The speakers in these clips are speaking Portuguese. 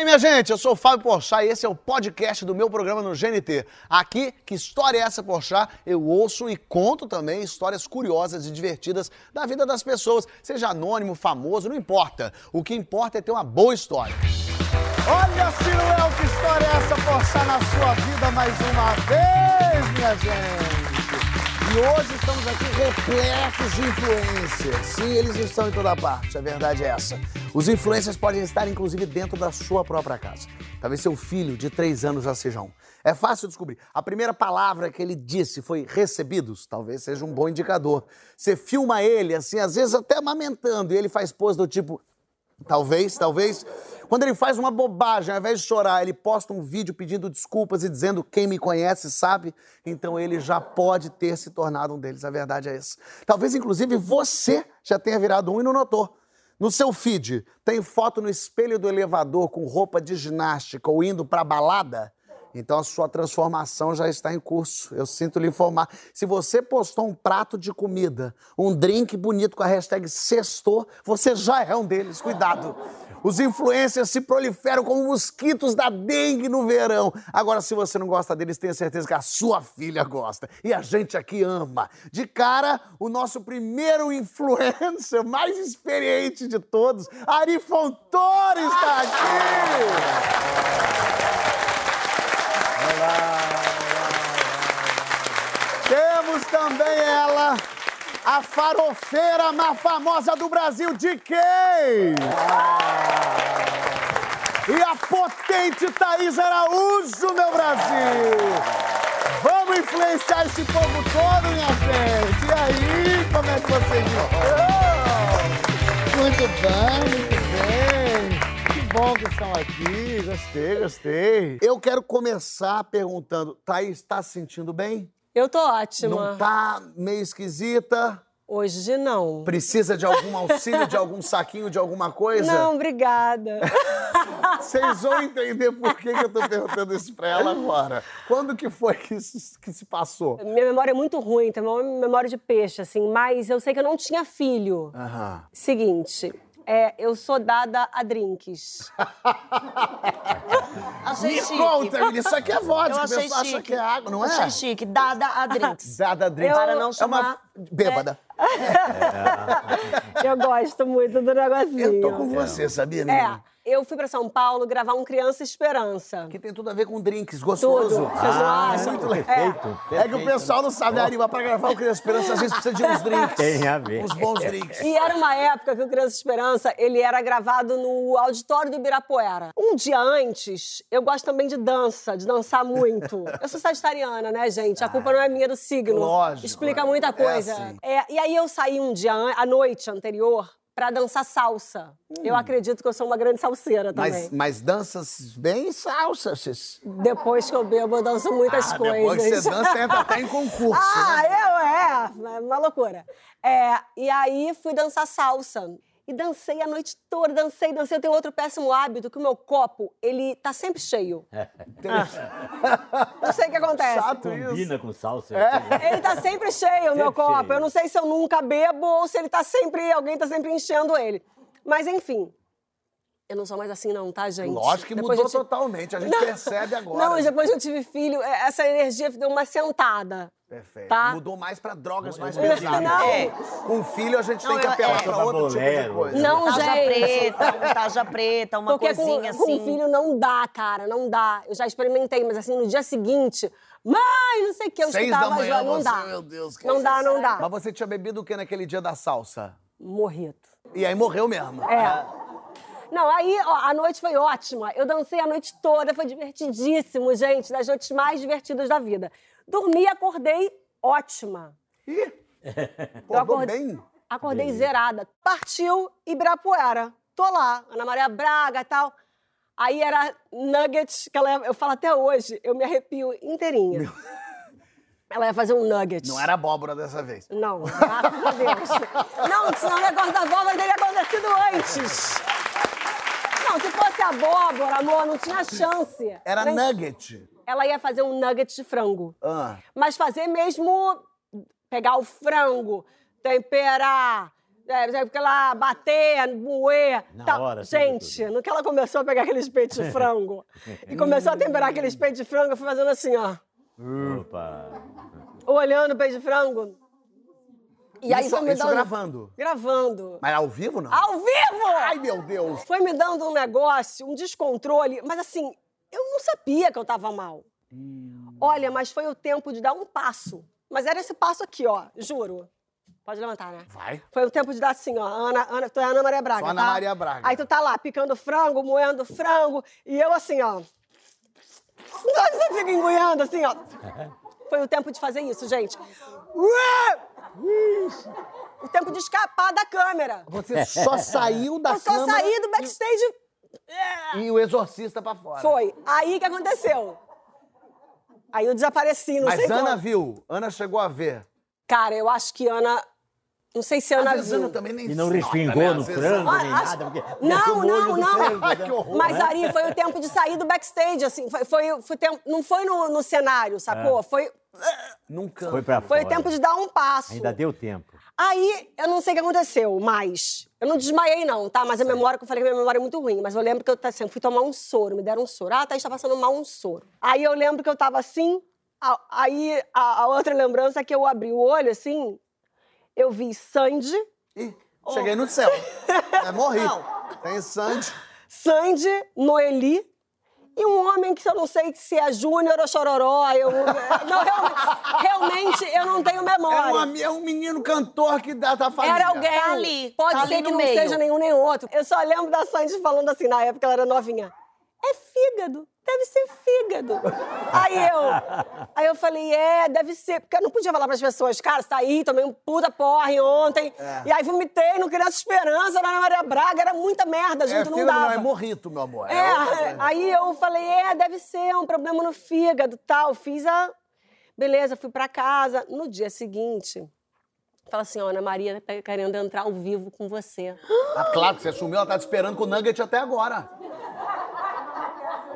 aí, minha gente, eu sou o Fábio Porchat e esse é o podcast do meu programa no GNT. Aqui, que história é essa, Porchat? Eu ouço e conto também histórias curiosas e divertidas da vida das pessoas, seja anônimo, famoso, não importa. O que importa é ter uma boa história. Olha, Sinuel, que história é essa, Porchat, na sua vida mais uma vez, minha gente? E hoje estamos aqui repletos de influências. Sim, eles estão em toda parte, a verdade é essa. Os influencers podem estar, inclusive, dentro da sua própria casa. Talvez seu filho de três anos já seja um. É fácil descobrir. A primeira palavra que ele disse foi recebidos. Talvez seja um bom indicador. Você filma ele, assim, às vezes até amamentando, e ele faz pose do tipo. Talvez, talvez. Quando ele faz uma bobagem, ao invés de chorar, ele posta um vídeo pedindo desculpas e dizendo quem me conhece sabe, então ele já pode ter se tornado um deles. A verdade é essa. Talvez, inclusive, você já tenha virado um e não notou. No seu feed, tem foto no espelho do elevador com roupa de ginástica ou indo pra balada? Então a sua transformação já está em curso. Eu sinto lhe informar. Se você postou um prato de comida, um drink bonito com a hashtag sextou, você já é um deles. Cuidado. Os influencers se proliferam como mosquitos da dengue no verão. Agora, se você não gosta deles, tenha certeza que a sua filha gosta. E a gente aqui ama. De cara, o nosso primeiro influencer mais experiente de todos, Ari Fontoura, está aqui. Temos também ela, a farofeira mais famosa do Brasil, de quem? E a potente Thaís Araújo, meu Brasil! Vamos influenciar esse povo todo, minha gente! E aí, como é que vocês estão? Muito bem, muito bem. Que bom que estão aqui. Gostei, gostei. Eu quero começar perguntando, Thaís, tá se sentindo bem? Eu tô ótima. Não tá meio esquisita? Hoje não. Precisa de algum auxílio, de algum saquinho, de alguma coisa? Não, obrigada. Vocês vão entender por que, que eu tô perguntando isso pra ela agora. Quando que foi que, isso, que se passou? Minha memória é muito ruim, tem uma memória de peixe, assim, mas eu sei que eu não tinha filho. Aham. Seguinte, é, eu sou dada a drinks. Achei Me chique. conta, menina, isso aqui é vodka, Eu o achei pessoal chique. acha que é água, não é? Achei chique. Dada a drinks. Dada drink. Para não É uma chamar... bêbada. Eu gosto muito do negocinho. Eu tô com você, sabia, É, menina? Eu fui pra São Paulo gravar um Criança Esperança. Que tem tudo a ver com drinks, gostoso. Tudo. Vocês não Ah, acham? muito legal. É que o pessoal não sabe, né, Ari, mas pra gravar o Criança Esperança, às vezes precisa de uns drinks. Tem a ver. Uns bons drinks. E era uma época que o Criança Esperança, ele era gravado no auditório do Ibirapuera. Um dia antes, eu gosto também de dança, de dançar muito. Eu sou sagitariana, né, gente? A culpa não é minha é do signo. Lógico. Explica muita É coisa. assim. É, e aí eu saí um dia, à noite anterior, pra dançar salsa. Eu acredito que eu sou uma grande salseira também. Mas, mas danças bem salsas. Depois que eu bebo, eu danço muitas Ah, coisas. depois que você dança, entra até em concurso, Ah, né? eu é, é uma loucura. É, e aí fui dançar salsa. E dancei a noite toda, dancei, dancei. Eu tenho outro péssimo hábito, que o meu copo, ele tá sempre cheio. Não sei o que acontece. Chato isso. Combina com salsa. Ele tá sempre cheio, o meu copo. cheio. Eu não sei se eu nunca bebo ou se ele tá sempre, alguém tá sempre enchendo ele. Mas enfim, eu não sou mais assim não, tá, gente? Lógico que Depois mudou tive- totalmente, a gente percebe agora. Não, mas depois que eu tive filho, é, essa energia deu uma sentada. Perfeito. Tá. Mudou mais pra drogas mais Não. pesadas. Não. É. Com filho, a gente Não, tem que apelar é. pra outro tipo de coisa. Não, Taja gente. preta, um taja preta, uma Porque com, coisinha com assim. filho não dá, cara, não dá. Eu já experimentei, mas assim, no dia seguinte, mãe, não sei o que, eu Seis escutava da manhã, já, não você, dá. meu Deus. que Não dá, não dá. Mas você tinha bebido o que naquele dia da salsa? Morrito. E aí morreu mesmo. É. Não, aí ó, a noite foi ótima. Eu dancei a noite toda, foi divertidíssimo, gente, das noites mais divertidas da vida. Dormi, acordei ótima. Ih, acordou acordei- bem? Acordei zerada. Partiu Ibirapuera. Tô lá, Ana Maria Braga e tal. Aí era nuggets, que ela, eu falo até hoje, eu me arrepio inteirinha. Ela ia fazer um nugget. Não era abóbora dessa vez. Não, graças a Deus. Não, senão o negócio da abóbora teria acontecido antes. Não, se fosse abóbora, amor, não tinha chance. Era Nem- nugget. Ela ia fazer um nugget de frango. Ah. Mas fazer mesmo pegar o frango, temperar, É, porque lá bater, moer. Na tal. hora, Gente, no que ela começou a pegar aqueles peitos de frango e começou a temperar aqueles peitos de frango, eu fui fazendo assim, ó. Opa. Olhando o peito de frango. E aí isso, foi me dando. gravando. Gravando. Mas ao vivo, não? Ao vivo! Ai, meu Deus. Foi me dando um negócio, um descontrole, mas assim, eu não sabia que eu tava mal. Olha, mas foi o tempo de dar um passo. Mas era esse passo aqui, ó, juro. Pode levantar, né? Vai. Foi o tempo de dar assim, ó, Ana, Ana, tu é Ana Maria Braga, Sou Ana tá? Maria Braga. Aí tu tá lá picando frango, moendo frango, e eu assim, ó. Você fica engoiando assim, ó. Foi o tempo de fazer isso, gente. O tempo de escapar da câmera. Você só saiu da Eu só câmera saí do backstage. e o exorcista pra fora. Foi. Aí que aconteceu. Aí eu desapareci, não Mas sei Ana como. viu. Ana chegou a ver. Cara, eu acho que Ana. Não sei se Ana viu. Ana também nem E não respingou né? no frango, nem acho- nada. Porque Não, não, não. frango, Ai, né? que horror. Mas Ari, foi o tempo de sair do backstage, assim. Foi, foi, foi tempo, não foi no, no cenário, sacou? Foi, Nunca. Foi pra foi fora. tempo de dar um passo. Ainda deu tempo. Aí, eu não sei o que aconteceu, mas... Eu não desmaiei, não, tá? Mas a memória, que eu falei que a minha memória é muito ruim. Mas eu lembro que eu assim, fui tomar um soro, me deram um soro. Ah, a Thaís tá passando mal um soro. Aí eu lembro que eu tava assim, aí a, a outra lembrança é que eu abri o olho, assim, eu vi Sandy, Ih, cheguei no céu. É, morri. Tem Sandy. Sandy, Noeli e um homem que eu não sei se é Júnior ou Chororó. Eu, não, realmente, realmente, eu não tenho É, memória. um, ami- é um menino cantor que dá da família. Era alguém. Tá ali, Pode tá ser ali que não meio. seja nenhum nem outro. Eu só lembro da Sandy falando assim, na época ela era novinha. É fígado. Deve ser fígado. aí eu, aí eu falei, é, deve ser. Porque eu não podia falar pras pessoas, cara, saí, tomei um puta porre ontem. É. E aí vomitei no Criança Esperança, na Ana Maria Braga, era muita merda É junto, não fígado, dava. não, é morrito, meu amor. É, coisa. aí eu falei, é, deve ser é um problema no fígado tal. Fiz a. Beleza, fui pra casa. No dia seguinte, fala assim: ó, Ana Maria tá querendo entrar ao vivo com você. Ah, claro que você sumiu, ela tá te esperando com o Nugget até agora.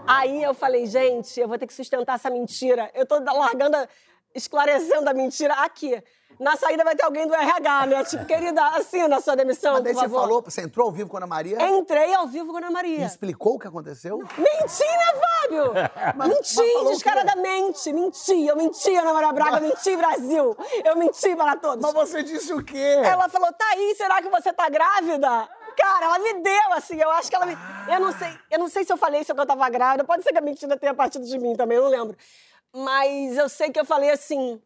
Aí eu falei, gente, eu vou ter que sustentar essa mentira. Eu tô largando, a- esclarecendo a mentira aqui. Na saída vai ter alguém do RH, né? Tipo, querida, assina a sua demissão, Mas daí por você favor. falou, você entrou ao vivo com a Ana Maria Entrei ao vivo com a Ana e Maria. explicou o que aconteceu? Menti, né, Fábio? mas menti, quê? descaradamente. Menti. Eu menti, Ana Maria Braga. Menti, Brasil. Eu menti para todos. Mas você disse o quê? Ela falou, Thaís, será que você tá grávida? Cara, ela me deu, assim, eu acho que ela me... Eu não sei, eu não sei se eu falei se eu tava grávida. Pode ser que a mentira tenha partido de mim também, eu não lembro. Mas eu sei que eu falei assim...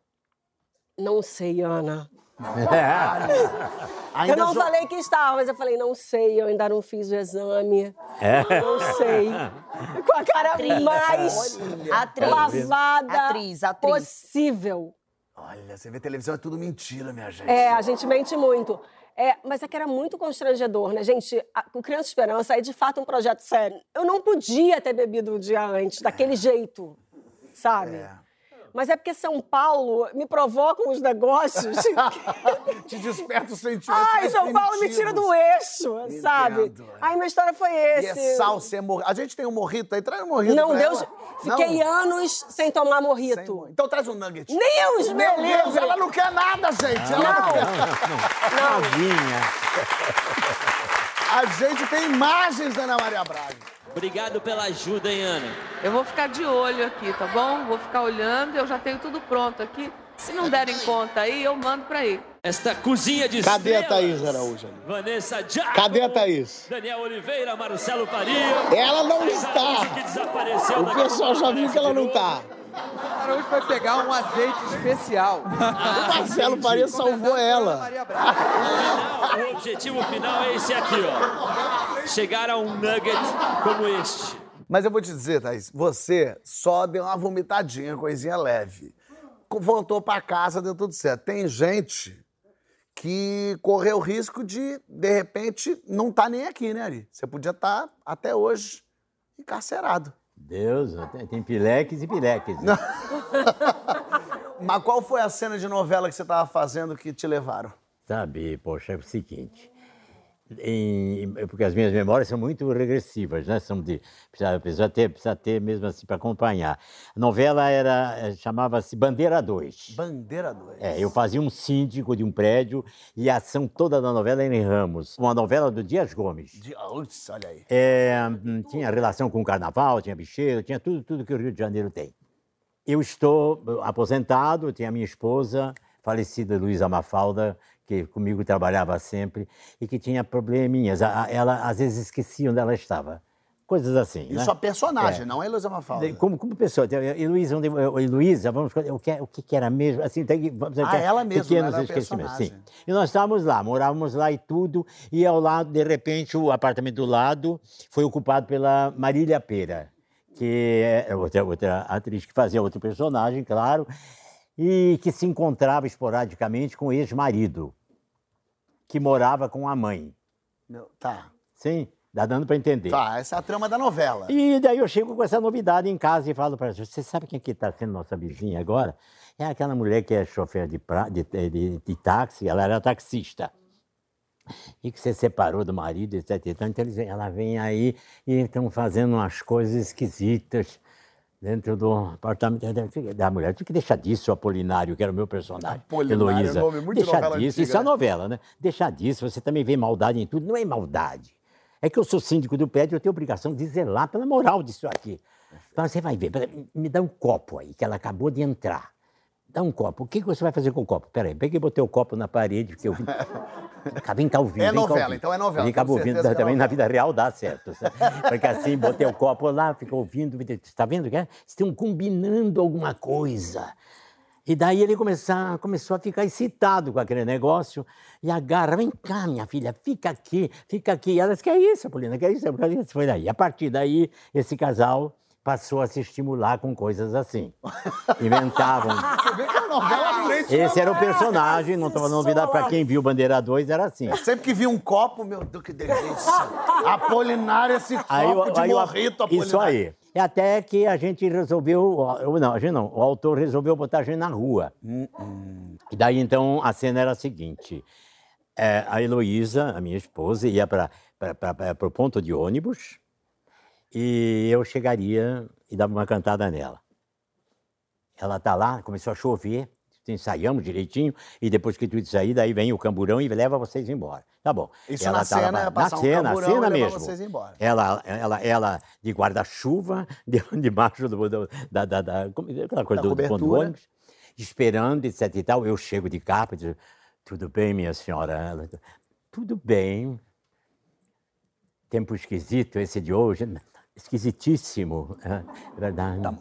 Não sei, Ana. Ainda eu não jo- falei que estava, mas eu falei, não sei, eu ainda não fiz o exame. É. Não sei. Com a cara Atriz. mais Atriz. lavada Atriz, atriz. possível. Olha, você vê televisão é tudo mentira, minha gente. É, a gente mente muito. É, mas é que era muito constrangedor, né, gente? A- O Criança Esperança é de fato um projeto sério. Eu não podia ter bebido um dia antes, daquele jeito, sabe? É. Mas é porque São Paulo me provoca uns negócios. Te desperta os sentimentos Ai, São Paulo me tira do eixo, sabe? Entendo. Aí minha história foi E esse. é salsa, é morrito. A gente tem um morrito aí, traz um morrito Não, Deus. ela. Fiquei Não, anos sem tomar sem morrito. morrito. Então traz um nugget. Deus, Meu meu Deus, ela não quer nada, gente. Ela não quer. Novinha. A gente tem imagens da Ana Maria Braga. Obrigado pela ajuda, hein, Ana? Eu vou ficar de olho aqui, tá bom? Vou ficar olhando, eu já tenho tudo pronto aqui. Se não derem conta aí, eu mando pra aí. Esta cozinha de Cadê a estrelas. Thaís Araújo ali? Vanessa Jaco. Cadê a Thaís? Daniel Oliveira, Marcelo Faria. Ela não está. O a pessoal já viu que ela não aparece de tá. Araújo vai pegar um azeite especial. O Marcelo Faria salvou ela. Maria Braga. novo. O objetivo final é esse aqui, ó. Chegar a um nugget como este. Mas eu vou te dizer, Thaís, você só deu uma vomitadinha, coisinha leve. Voltou pra casa, deu tudo certo. Tem gente que correu o risco de, de repente, não tá nem aqui, né, Ari? Você podia estar até hoje encarcerado. Deus, tem, pileques e pileques. né? Mas qual foi a cena de novela que você tava fazendo que te levaram? Sabe, poxa, é o seguinte. Em- porque as minhas memórias são muito regressivas, né? São de precisa, precisa ter, precisa ter mesmo assim para acompanhar. A novela era eh, chamava-se Bandeira 2. Bandeira 2. É, eu fazia um síndico de um prédio e a ação toda da novela era em Ramos, uma novela do Dias Gomes. Ups, olha aí. É, hum, tinha relação com o carnaval, tinha bicheiro, tinha tudo, tudo que o Rio de Janeiro tem. Eu estou eh, aposentado, tenho a minha esposa, falecida Luísa Mafalda, que comigo trabalhava sempre e que tinha probleminhas. Ela às vezes esquecia onde ela estava. Coisas assim. Isso né? a personagem, É. não a Heloísa Mafalda. Como, como pessoa, então, Luísa, onde- Luísa, vamos, o que, o que era mesmo? Assim, tem que, vamos, Ah, ela mesma, pequenos ela a esquecimentos, sim. E nós estávamos lá, morávamos lá e tudo, e ao lado, de repente, o apartamento do lado foi ocupado pela Marília Pera, que é outra, outra atriz que fazia outro personagem, claro, e que se encontrava esporadicamente com o ex-marido, que morava com a mãe. Meu- Tá. Sim, dá dando para entender. Tá, essa é a trama da novela. E daí eu chego com essa novidade em casa e falo para ela, você sabe quem que está sendo nossa vizinha agora? É aquela mulher que é chofer de, pra- de, de- de táxi, ela era taxista. E que você separou do marido, etc. Então ela vem aí e estão fazendo umas coisas esquisitas dentro do apartamento da mulher. Tinha que deixar disso, o Apolinário, que era o meu personagem. Apolinário é Heloísa. nome muito Deixa novela disso, antiga, isso é né? novela, né? Deixa disso, você também vê maldade em tudo. Não é maldade. É que eu sou síndico do prédio, eu tenho obrigação de zelar pela moral disso aqui. Então você vai ver, me dá um copo aí, que ela acabou de entrar. Dá um copo. O que você vai fazer com o copo? Peraí, peguei e botei o copo na parede, porque eu vi. Cá, Vem cá ouvindo. É novela, ouvindo. então é novela, Vem cá ouvindo, que é também na novela. vida real dá certo. sabe? Porque assim, botei o copo lá, ficou ouvindo. Está vendo que é? Estão combinando alguma coisa. E daí ele começar, começou a ficar excitado com aquele negócio e agarra, vem cá, minha filha, fica aqui, fica aqui. E ela disse, que é isso, Paulina, que é isso? Foi daí. A partir daí, esse casal passou a se estimular com coisas assim. Inventavam. Você vê que a novela à frente. Esse era o personagem, não estou falando novidade para quem viu Bandeira 2, era assim. Sempre que vi um copo, meu Deus, que delícia. Apolinário, esse copo Aí, o- de aí morrito, Apolinário. Isso aí. E até que a gente resolveu, eu- não, a gente não, o autor resolveu botar a gente na rua. E daí então a cena era a seguinte: é, a Heloísa, a minha esposa, ia para o ponto de ônibus e eu chegaria e dava uma cantada nela. Ela tá lá, começou a chover, ensaiamos direitinho, e depois que tudo sair, daí vem o camburão e leva vocês embora. Tá bom. Isso Ela na tá lá- cena, é na um cena, camburão cena mesmo. vocês embora. Ela, ela, ela de guarda-chuva, de- debaixo do, do- da, da, da, aquela coisa Da do, ponto do cobertura. ônibus, esperando, etc e tal. Eu chego de capa e digo, tudo bem, minha senhora? Ela, tudo bem. Tempo esquisito esse de hoje. Esquisitíssimo, é verdade. Tá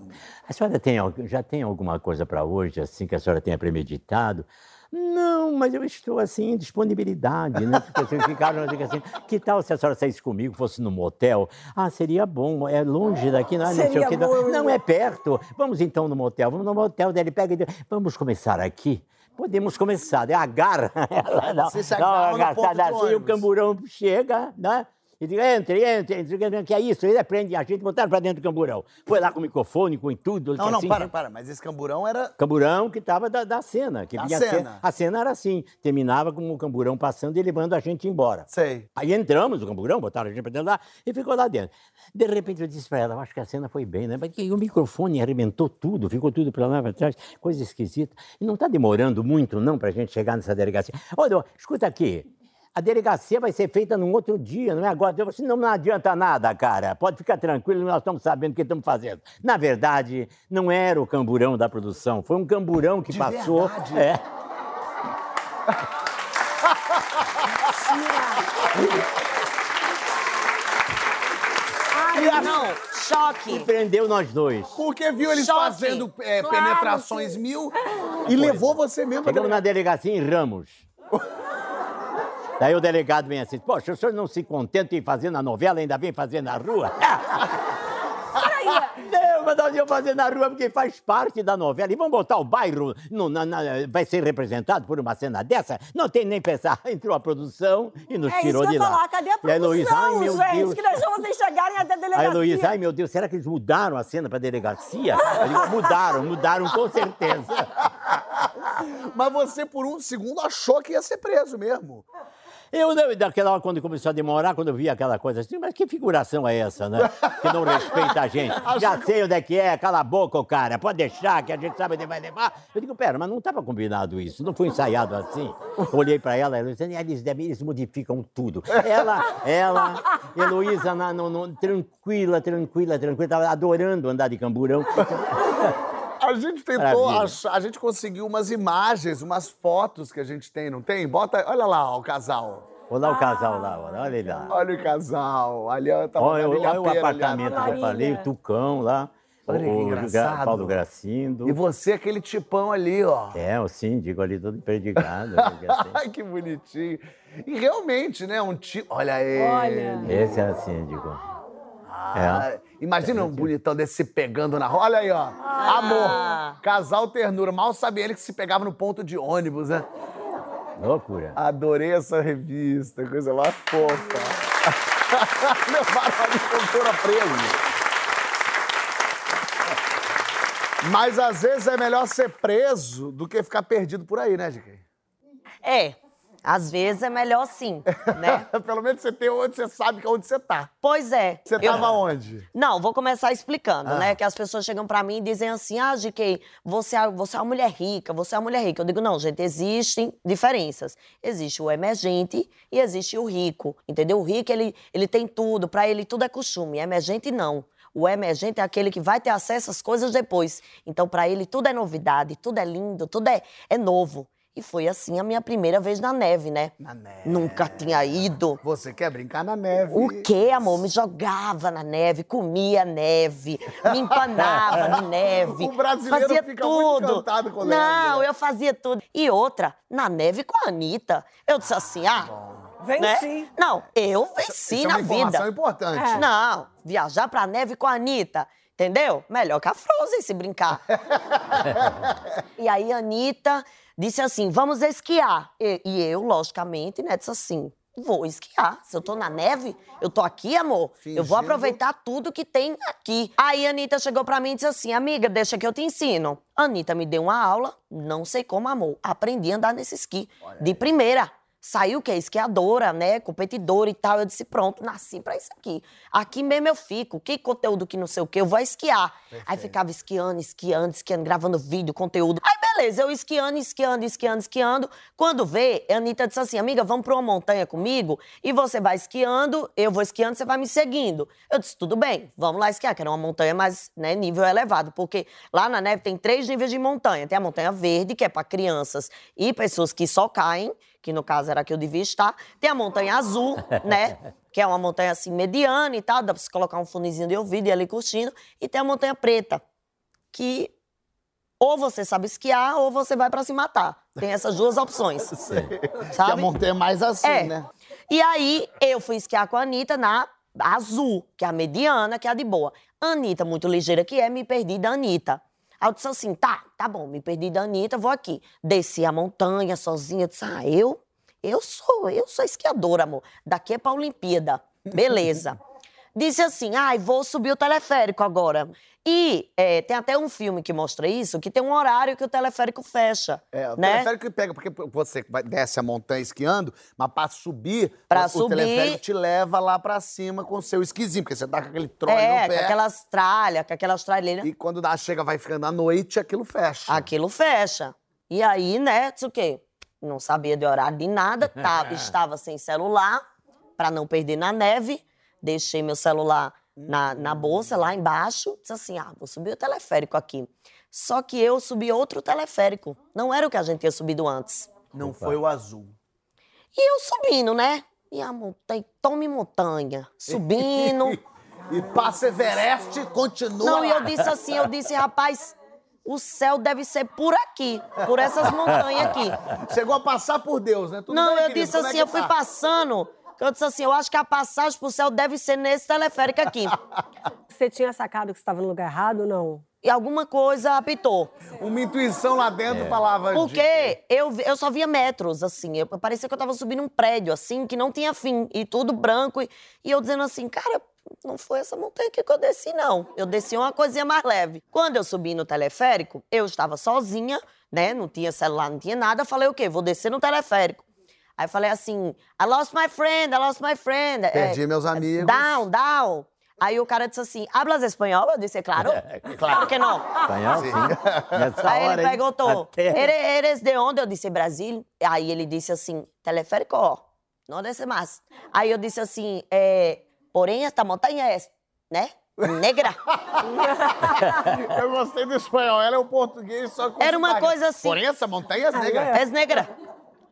A senhora tem, já tem alguma coisa para hoje, assim, que a senhora tenha premeditado? Não, mas eu estou assim em disponibilidade, né? Porque vocês ficaram assim, que tal se a senhora saísse comigo, fosse num motel? Ah, seria bom, é longe daqui, não, é, não sei o que. Não, não é perto. Vamos então no motel, vamos no motel, daí ele pega e diz, vamos começar aqui? Podemos começar, daí agarra ela, dá, Você se agarra no agarrada do assim, o camburão chega, né? E diz, entre, entre, entre, que é isso? Ele prende a gente, botaram pra dentro do camburão. Foi lá com o microfone, com tudo. Não, não, assim, para, para. Mas esse camburão era. Camburão que estava da, da cena. Que a cena. A cena era assim, terminava com o camburão passando e levando a gente embora. Sei. Aí entramos no camburão, botaram a gente pra dentro lá e ficou lá dentro. De repente eu disse pra ela, eu acho que a cena foi bem, né? Porque o microfone arrebentou tudo, ficou tudo pra lá pra trás, coisa esquisita. E não tá demorando muito não pra gente chegar nessa delegacia. Olha, escuta aqui, a delegacia vai ser feita num outro dia, não é agora. Eu falei assim, não, não adianta nada, cara. Pode ficar tranquilo, nós estamos sabendo o que estamos fazendo. Na verdade, não era o camburão da produção, foi um camburão que De passou. verdade? É. Ai, não, E choque. prendeu nós dois. Porque viu eles Choque. fazendo é, Claro, penetrações mil e levou você mesmo Chegamos na delegacia. delegacia em Ramos. Daí o delegado vem assim, poxa, o senhor não se contenta em fazer na novela, ainda vem fazer na rua? Não, mas nós íamos fazer na rua porque faz parte da novela. E vamos botar o bairro, no- na- na- vai ser representado por uma cena dessa? Não tem nem pensar. Entrou a produção e nos É isso tirou que eu de ia lá. falar. Cadê a E produção, ai meu gente? Deus. Que deixou vocês chegarem até a A delegacia. Heloísa, ai meu Deus, será que eles mudaram a cena para delegacia? Eu digo, mudaram, mudaram com certeza. Mas você, por um segundo, achou que ia ser preso mesmo. Eu não, daquela hora, quando começou a demorar, quando eu vi aquela coisa assim, mas que figuração é essa, né? Que não respeita a gente. Já sei onde é que é, cala a boca, cara, pode deixar, que a gente sabe onde vai levar. Eu digo, pera, mas não estava combinado isso, não foi ensaiado assim. Olhei pra ela, ela disse, eles, eles modificam tudo. Ela, ela, Heloísa, na- no- no- tranquila, tranquila, tranquila, tava adorando andar de camburão. A gente tentou achar, a gente conseguiu umas imagens, umas fotos que a gente tem, não tem? Bota, olha lá ó, o casal. Olha lá o casal lá, olha, olha ele lá. Olha o casal. Ali ó, tá Olha, olha o ali apartamento que eu Marília. falei, o Tucão lá. Olha que engraçado. Paulo Gracindo. E você, aquele tipão ali, ó. É, o síndico ali todo perdigado. né, que assim. Ai, que bonitinho. E realmente, né, um tipo... Olha ele. Olha. Esse é o síndico. Ah, Imagina um bonitão desse se pegando na rua. Olha aí, ó. Ah. Amor. Casal ternura. Mal sabia ele que se pegava no ponto de ônibus, né? Loucura. Adorei essa revista, coisa mais fofa. Levaram a cantora preso. Mas às vezes é melhor ser preso do que ficar perdido por aí, né, GK? É, às vezes é melhor sim, né? Pelo menos você tem onde você sabe é onde você tá. Pois é. Você eu- tava onde? Não, vou começar explicando, Ah. né? Que as pessoas chegam pra mim e dizem assim: ah, GK, você é, você é uma mulher rica, você é uma mulher rica. Eu digo, não, gente, existem diferenças. Existe o emergente e existe o rico, entendeu? O rico, ele, ele tem tudo, pra ele tudo é costume. Emergente, não. O emergente é aquele que vai ter acesso às coisas depois. Então, pra ele, tudo é novidade, tudo é lindo, tudo é, é novo. E foi assim a minha primeira vez na neve, né? Na neve. Nunca tinha ido. Você quer brincar na neve. O quê, amor? Me jogava na neve, comia neve, me empanava na neve. O brasileiro fazia fica muito tudo. encantado com neve, Não, né? eu fazia tudo. E outra, na neve com a Anitta. Eu disse assim, ah. Venci. Né? Não, eu venci Isso é na uma informação vida. importante. Não, viajar pra neve com a Anitta. Entendeu? Melhor que a Frozen se brincar. e aí a Anitta disse assim: vamos esquiar. E, e eu, logicamente, né, disse assim: vou esquiar. Se eu tô na neve, eu tô aqui, amor. Eu vou Fingindo. aproveitar tudo que tem aqui. Aí a Anitta chegou pra mim e disse assim: amiga, deixa que eu te ensino. A Anitta me deu uma aula, não sei como, amor. Aprendi a andar nesse esqui. De primeira. Saiu o quê? Esquiadora, né? Competidora e tal. Eu disse, pronto, nasci pra isso aqui. Aqui mesmo eu fico. Que conteúdo que não sei o quê, eu vou esquiar. Aí ficava esquiando, esquiando, esquiando, gravando vídeo, conteúdo. Aí beleza, eu esquiando, esquiando, esquiando, esquiando. Quando vê, a Anitta disse assim, amiga, vamos pra uma montanha comigo? E você vai esquiando, eu vou esquiando, você vai me seguindo. Eu disse, tudo bem, vamos lá esquiar, que era uma montanha mais, né, nível elevado. Porque lá na neve tem três níveis de montanha. Tem a montanha verde, que é pra crianças e pessoas que só caem, que no caso era a que eu devia estar. Tem a montanha azul, né? Que é uma montanha assim mediana e tal, dá pra você colocar um fonezinho de ouvido e ali curtindo. E tem a montanha preta, que ou você sabe esquiar ou você vai pra se matar. Tem essas duas opções. Que a Sabe? montanha é mais assim, É. né? E aí, eu fui esquiar com a Anitta na azul, que é a mediana, que é a de boa. Anitta, muito ligeira que é, me perdi da Anitta. Aí eu disse assim, tá, tá bom, me perdi da Anitta, vou aqui. Desci a montanha sozinha, disse, ah, eu, eu sou, eu sou esquiadora, amor. Daqui é pra Olimpíada. Beleza. Disse assim, ai, vou subir o teleférico agora. E é, tem até um filme que mostra isso, que tem um horário que o teleférico fecha. É, o né? teleférico pega, porque você desce a montanha esquiando, mas pra subir, Pra o, subir- o teleférico te leva lá pra cima com o seu esquisinho, porque você tá com aquele trole É, no com pé. aquelas tralhas, com aquelas tralheiras. E quando dá, chega, vai ficando à noite, aquilo fecha. Aquilo fecha. E aí, né, o quê? Não sabia de horário de nada, tava, estava sem celular, pra não perder na neve. Deixei meu celular na, na bolsa, lá embaixo. Disse assim, ah, vou subir o teleférico aqui. Só que eu subi outro teleférico. Não era o que a gente tinha subido antes. Não foi o azul. E eu subindo, né? E a montanha, tome montanha. Subindo. E passa Everest, continua Não, e eu disse assim, eu disse, rapaz, o céu deve ser por aqui, por essas montanhas aqui. Chegou a passar por Deus, né? Tudo não, bem, eu querido? disse Como é assim, que eu fui tá? passando, que eu disse assim, eu acho que a passagem pro céu deve ser nesse teleférico aqui. Você tinha sacado que você estava no lugar errado ou não? E alguma coisa apitou. Uma intuição lá dentro falava... de- Porque eu, vi- eu só via metros, assim. Eu, parecia que eu tava subindo um prédio, assim, que não tinha fim. E tudo branco. E, e eu dizendo assim, cara, não foi essa montanha aqui que eu desci, não. Eu desci uma coisinha mais leve. Quando eu subi no teleférico, eu estava sozinha, né? Não tinha celular, não tinha nada. Falei, o quê? Vou descer no teleférico. Aí eu falei assim, I lost my friend, I lost my friend. É, Perdi meus amigos. Down, down. Aí o cara disse assim, hablas espanhol? Eu disse, claro. claro. Por que não? Espanhol, sim. Nessa Aí hora, ele perguntou, Até- eres, de onde? Eu disse, Brasil. Aí ele disse assim, teleférico, não desce mais. Aí eu disse assim, é, porém esta montanha é, né, negra. Eu gostei do espanhol, ela é o português só com Era uma sotaque. coisa assim. Porém, essa montanha é negra. É negra.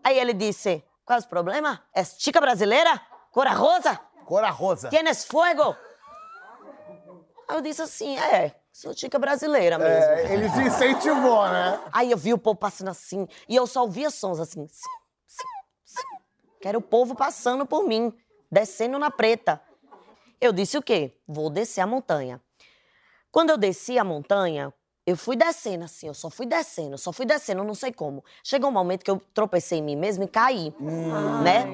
Aí ele disse, qual é o problema? É chica brasileira? Corajosa? Cora rosa. Tienes fuego? Aí eu disse assim, é, sou chica brasileira mesmo. É, ele te incentivou, né? Aí eu vi o povo passando assim, e eu só ouvia sons assim, sim, sim, sim. Que era o povo passando por mim, descendo na preta. Eu disse o quê? Vou descer a montanha. Quando eu desci a montanha, eu fui descendo assim, eu só fui descendo, só fui descendo, não sei como. Chegou um momento que eu tropecei em mim mesmo e caí, né?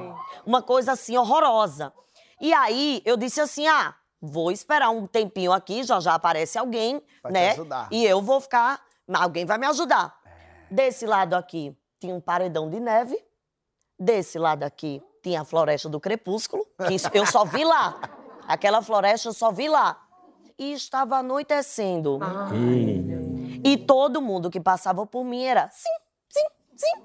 Uma coisa assim horrorosa. E aí eu disse assim: ah, vou esperar um tempinho aqui, já já aparece alguém, Vai te né? ajudar. E eu vou ficar, alguém vai me ajudar. Desse lado aqui tinha um paredão de neve. Desse lado aqui tinha a floresta do crepúsculo, que eu só vi lá. Aquela floresta eu só vi lá. E estava anoitecendo. Ih, E todo mundo que passava por mim era sim, sim, sim.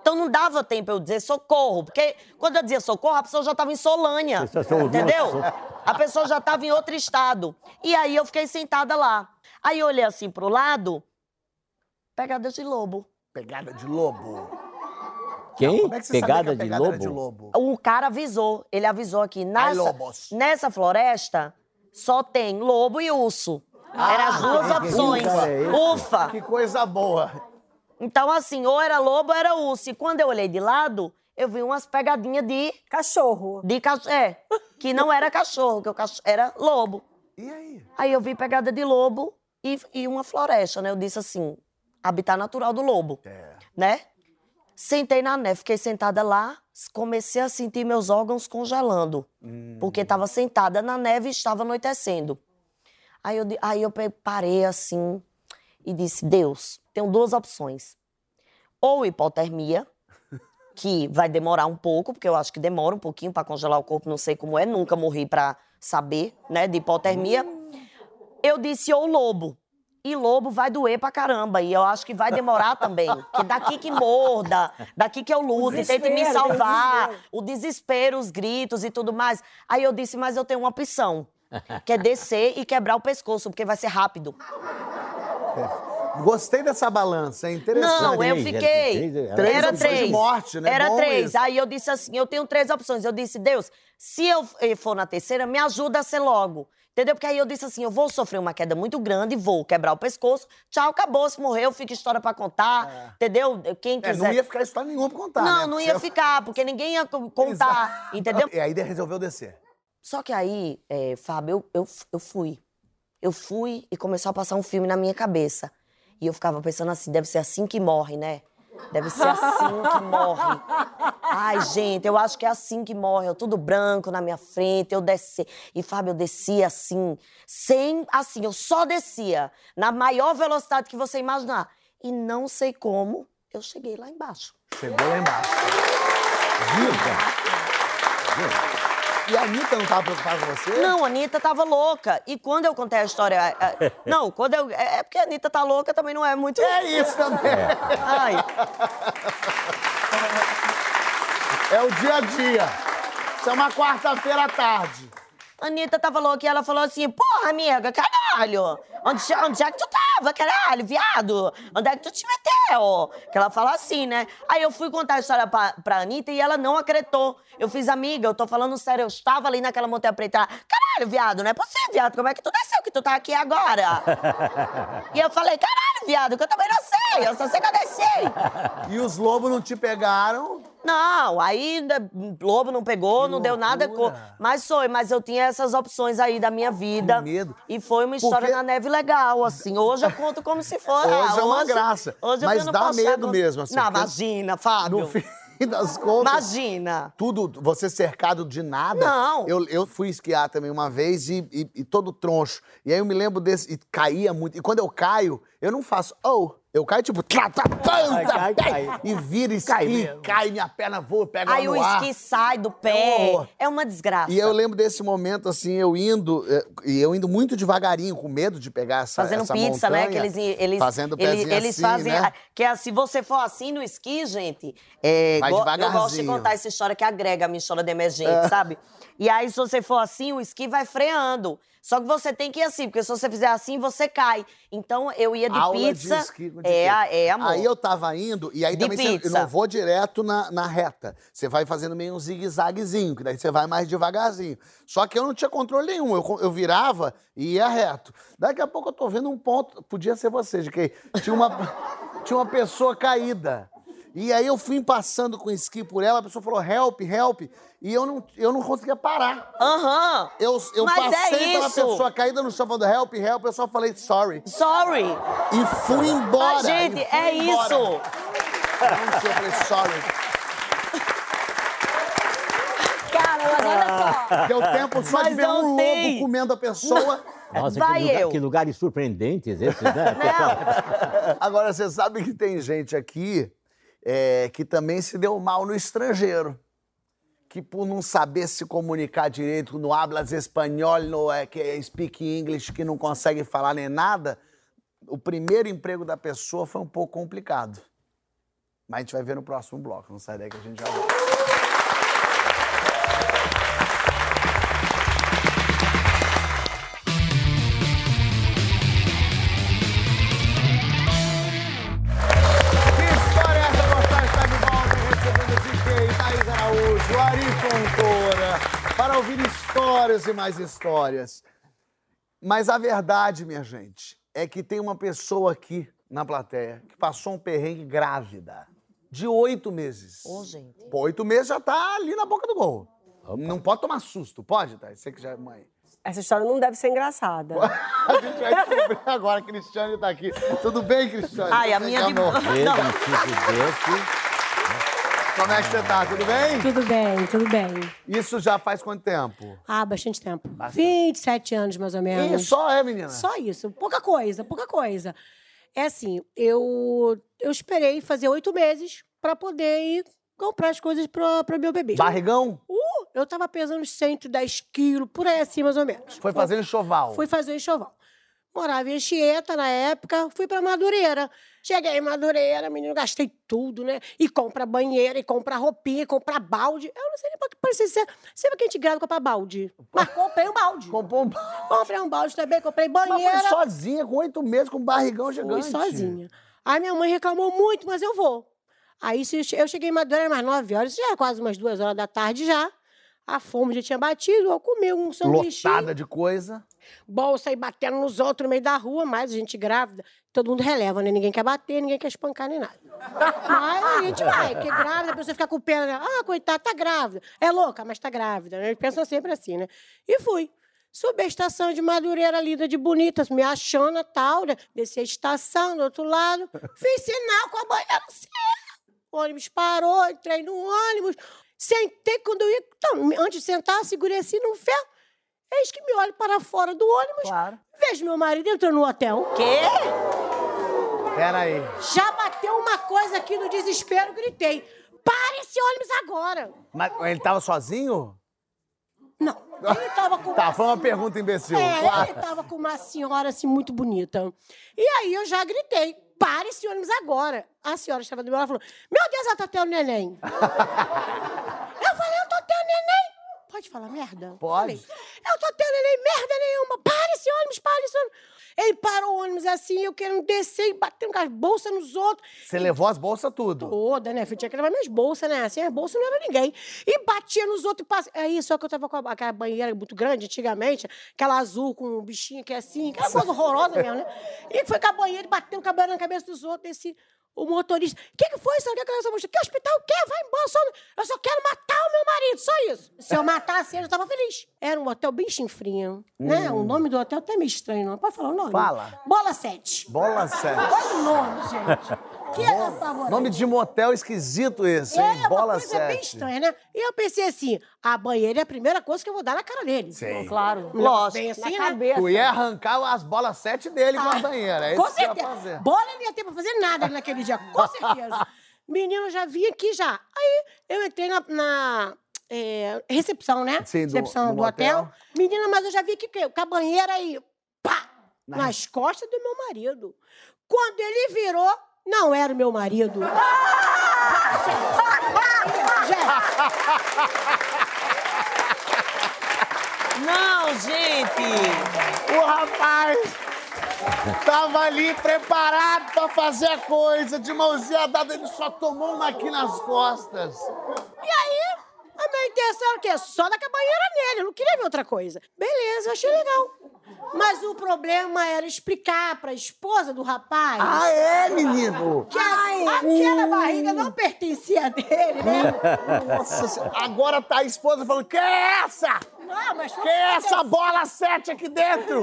Então não dava tempo eu dizer socorro, porque quando eu dizia socorro, a pessoa já estava em Solânia. Entendeu? A pessoa já estava em outro estado. E aí eu fiquei sentada lá. Aí eu olhei assim pro lado, pegada de lobo. Pegada de lobo. Quem? Como é que você sabia Pegada, que a de, pegada lobo? era de lobo? O cara avisou, ele avisou aqui, Ai, nessa, lobos. nessa floresta só tem lobo e urso. Eram as duas Ah, opções. ufa, é? Ufa! Que coisa boa. Então, assim, ou era lobo ou era urso. E quando eu olhei de lado, eu vi umas pegadinhas de, Cachorro. de cachorro. É, que não era cachorro, que o cachorro era lobo. E aí? Aí eu vi pegada de lobo e, e uma floresta, né? Eu disse assim, habitat natural do lobo, É. né? Sentei na neve, fiquei sentada lá, comecei a sentir meus órgãos congelando, porque estava sentada na neve e estava anoitecendo. Aí eu, aí eu parei assim e disse, Deus, tenho duas opções. Ou hipotermia, que vai demorar um pouco, porque eu acho que demora um pouquinho para congelar o corpo, não sei como é, nunca morri para saber, né, de hipotermia. Eu disse ou lobo. E lobo vai doer pra caramba. E eu acho que vai demorar também. Que daqui que morda, daqui que eu lute, tente me salvar. desespero. O desespero, os gritos e tudo mais. Aí eu disse, mas eu tenho uma opção. Que é descer e quebrar o pescoço, porque vai ser rápido. Gostei dessa balança, é interessante. Não, eu Três, fiquei. era três, Três Era opções de três. morte, né? Era Bom três. isso. Aí eu disse assim: eu tenho três opções. Eu disse, Deus, se eu for na terceira, me ajuda a ser logo. Entendeu? Porque aí eu disse assim: eu vou sofrer uma queda muito grande, vou quebrar o pescoço. Tchau, acabou. Se morreu, fica história pra contar. Entendeu? Quem É, quiser. não ia ficar história nenhuma pra contar, Não, né? não ia ficar, porque ninguém ia co- contar. Entendeu? E aí resolveu descer. Só que aí, é, Fábio, eu, eu, eu fui. Eu fui e começou a passar um filme na minha cabeça. E eu ficava pensando assim, deve ser assim que morre, né? Deve ser assim que morre. Ai, gente, eu acho que é assim que morre. Eu tudo branco na minha frente, eu desci. E, Fábio, eu descia assim, sem. Assim, eu só descia, na maior velocidade que você imaginar. E não sei como, eu cheguei lá embaixo. Chegou lá embaixo. Viu? E a Anitta não tava preocupada com você? Não, a Anitta tava louca. E quando eu contei a história. a- a- não, quando eu. É é porque a Anitta tá louca também não é muito. É isso também. Ai. É o dia a dia. Isso é uma quarta-feira à tarde. A Anitta tava louca e ela falou assim: Porra, amiga, caralho! Onde, onde é que tu tava, caralho, viado? Onde é que tu te meteu? Que ela fala assim, né? Aí eu fui contar a história pra, pra Anitta e ela não acreditou. Eu fiz, amiga, eu tô falando sério, eu estava ali naquela montanha preta. Caralho, viado, não é possível, viado. Como é que tu desceu que tu tá aqui agora? e eu falei, caralho, viado, que eu também não sei. Eu só sei que eu desci. E os lobos não te pegaram? Não, né, Lobo não pegou, não deu nada. Mas foi, mas eu tinha essas opções aí da minha vida. Que medo. E foi uma história Porque- na neve legal, assim. Hoje eu conto como se fosse. Hoje ah, é uma graça. Hoje eu Mas dá medo com- mesmo, assim, Não, imagina, Fábio. No fim das contas. Imagina. Tudo, você cercado de nada. Não. Eu, eu fui esquiar também uma vez e, e- e todo troncho. E aí eu me lembro desse. E caía muito. E quando eu caio, eu não faço. Oh, Eu caio tipo, tá, Cai, cai, e vira esqui, Cai cai, minha perna voa, pega Aí o esqui sai do É pé. É uma desgraça. E eu lembro desse momento, assim, eu indo, eh, e eu indo muito devagarinho, com medo de pegar essa Fazendo essa pizza, né? montanha, Que eles, eles, fazendo eles, eles assim, fazem. né? Que é, se você for assim no esqui, gente, é, Vai go- eu gosto de devagarzinho. contar essa história que agrega a minha história de emergente, sabe? E aí, se você for assim, o esqui vai freando. Só que você tem que ir assim, porque se você fizer assim, você cai. Então, eu ia de Aula pizza. de esqui com é, a- é, amor. Aí eu tava indo, e aí De também você pizza. não vou direto na, na reta. Você vai fazendo meio um zigue-zaguezinho, que daí você vai mais devagarzinho. Só que eu não tinha controle nenhum. Eu, eu virava e ia reto. Daqui a pouco eu tô vendo um ponto. Podia ser você, de que tinha uma, tinha uma pessoa caída. E aí eu fui passando com o esqui por ela, a pessoa falou help, help. E eu não, eu não conseguia parar. Aham. Eu, eu Mas é passei pela isso. pessoa caída no chão falando help, help, eu só falei sorry. Sorry. E fui embora. Mas, gente, fui é embora. isso. Não sei, eu falei sorry. Cara, mas olha só. Deu tempo só de Mas ver um não lobo tem. comendo a pessoa. Nossa, Vai que, lugar- eu. que lugares surpreendentes esses, né? pessoal? Agora, você sabe que tem gente aqui é, que também se deu mal no estrangeiro. Que por não saber se comunicar direito, no hablas espanhol, no é, que é speak English, que não consegue falar nem nada, o primeiro emprego da pessoa foi um pouco complicado. Mas a gente vai ver no próximo bloco. Não sai daí que a gente já volta. Histórias e mais histórias. Mas a verdade, minha gente, é que tem uma pessoa aqui na plateia que passou um perrengue grávida de oito meses. Ô, gente. Pô, oito meses já tá ali na boca do gol. Não pode tomar susto, pode, Thaís? Você que já é mãe. Essa história não deve ser engraçada. A gente vai descobrir agora, Cristiane tá aqui. Tudo bem, Cristiane? Ai, a minha amor? Desse. Como é que você tá? Tudo bem? Tudo bem, tudo bem. Isso já faz quanto tempo? Ah, bastante tempo. 27 anos, mais ou menos. Ih, só é, menina? Só isso. Pouca coisa, pouca coisa. É assim, eu, eu esperei fazer oito meses pra poder ir comprar as coisas pra, pra meu bebê. Barrigão? Uh, eu tava pesando uns 110 quilos, por aí assim, mais ou menos. Foi fazer enxoval. Fui fazer enxoval. Morava em Anchieta na época, fui pra Madureira. Cheguei em Madureira, menino, gastei tudo, né? E compra banheira, e compra roupinha, e compra balde. Eu não sei nem pra que parecia ser. Sempre que a gente grava comprar balde. Mas comprei um balde. Comprou um... Comprei um balde também, comprei Mas banheira. foi sozinha, com oito meses, com um barrigão gigante. Fui sozinha. Aí minha mãe reclamou muito, mas eu vou. Aí eu cheguei em Madureira mais nove horas, já era quase umas duas horas da tarde já. A fome já tinha batido, eu comi um sanduichinho. Lotada de coisa. Bolsa e batendo nos outros no meio da rua, mas a gente grávida, todo mundo releva, né? Ninguém quer bater, ninguém quer espancar nem nada. Mas a gente vai, porque grávida, a pessoa fica com pena, né? ah, coitada, tá grávida. É louca, mas tá grávida, né? Pensam sempre assim, né? E fui. Subi a estação de Madureira, lida de bonita, me achando tal, né? Desci a estação do outro lado, fiz sinal com a banheira certa. O ônibus parou, entrei no ônibus, sentei quando eu ia. Então, antes de sentar, segurei assim no ferro. Eis que me olho para fora do ônibus, Claro. vejo meu marido entrando no hotel. Quê? Peraí. Já bateu uma coisa aqui no desespero, gritei. Para esse ônibus agora! Mas ele tava sozinho? Não, ele tava com Tá, uma foi uma pergunta imbecil. É, Claro. ele tava com uma senhora assim muito bonita. E aí eu já gritei: para esse ônibus agora. A senhora estava do meu lado e falou: Meu Deus, ela tá tendo neném. eu falei: Eu tô tendo neném. Pode falar merda? Pode. Falei, eu tô tendo neném, merda nenhuma. Para esse ônibus, para esse ônibus. Ele parou o ônibus assim, eu querendo descer e batendo com as bolsas nos outros. Você levou as bolsas tudo. Toda, né? filho? Tinha que levar minhas bolsas, né? Sem as bolsas não era ninguém. E batia nos outros e passa. Aí, só que eu tava com a- aquela banheira muito grande, antigamente, aquela azul com um bichinho que é assim, aquela coisa horrorosa mesmo, né? E foi com a banheira e batendo com a banheira na cabeça dos outros. Esse, o motorista. O que, que foi, senhor? O que, que essa moça? Que hospital o quê? Vai embora. Só, eu só quero matar o meu marido, só isso. Se eu matasse ele, eu tava feliz. Era um hotel bem chinfrinho, né? O nome do hotel até é meio estranho, não. Pode falar o nome? Fala. Bola 7. Bola séria. Olha o nome, gente. Que é apavorante? Nome de motel esquisito esse, hein? É, Bola uma coisa bem 7. estranha, né? E eu pensei assim, a banheira é a primeira coisa que eu vou dar na cara dele. Sim. Claro. Lógico. Bem assim, Na né? cabeça. Tu ia arrancar as bolas 7 dele com a banheira. É Com isso que ia certeza. fazer. Bola não ia ter pra fazer nada naquele dia, com certeza. Menino, eu já vim aqui já. Aí eu entrei na, na, é, recepção, né? Sim, do- recepção do do, hotel. motel. Menina, mas eu já vi aqui que- com a banheira aí, pá, Na- nas costas do meu marido. Quando ele virou, não era o meu marido. Não, gente! O rapaz tava ali preparado pra fazer a coisa, de mãozinha dada, ele só tomou uma aqui nas costas. E aí, a minha intenção era o quê? Só dar com a banheira nele, eu não queria ver outra coisa. Beleza, eu achei legal. Mas o problema era explicar pra esposa do rapaz Ah, é, menino? que a- aquela barriga não pertencia a dele, né? Nossa Senhora, agora tá a esposa falando, que é essa? Não, mas Que é essa bola 7 aqui dentro?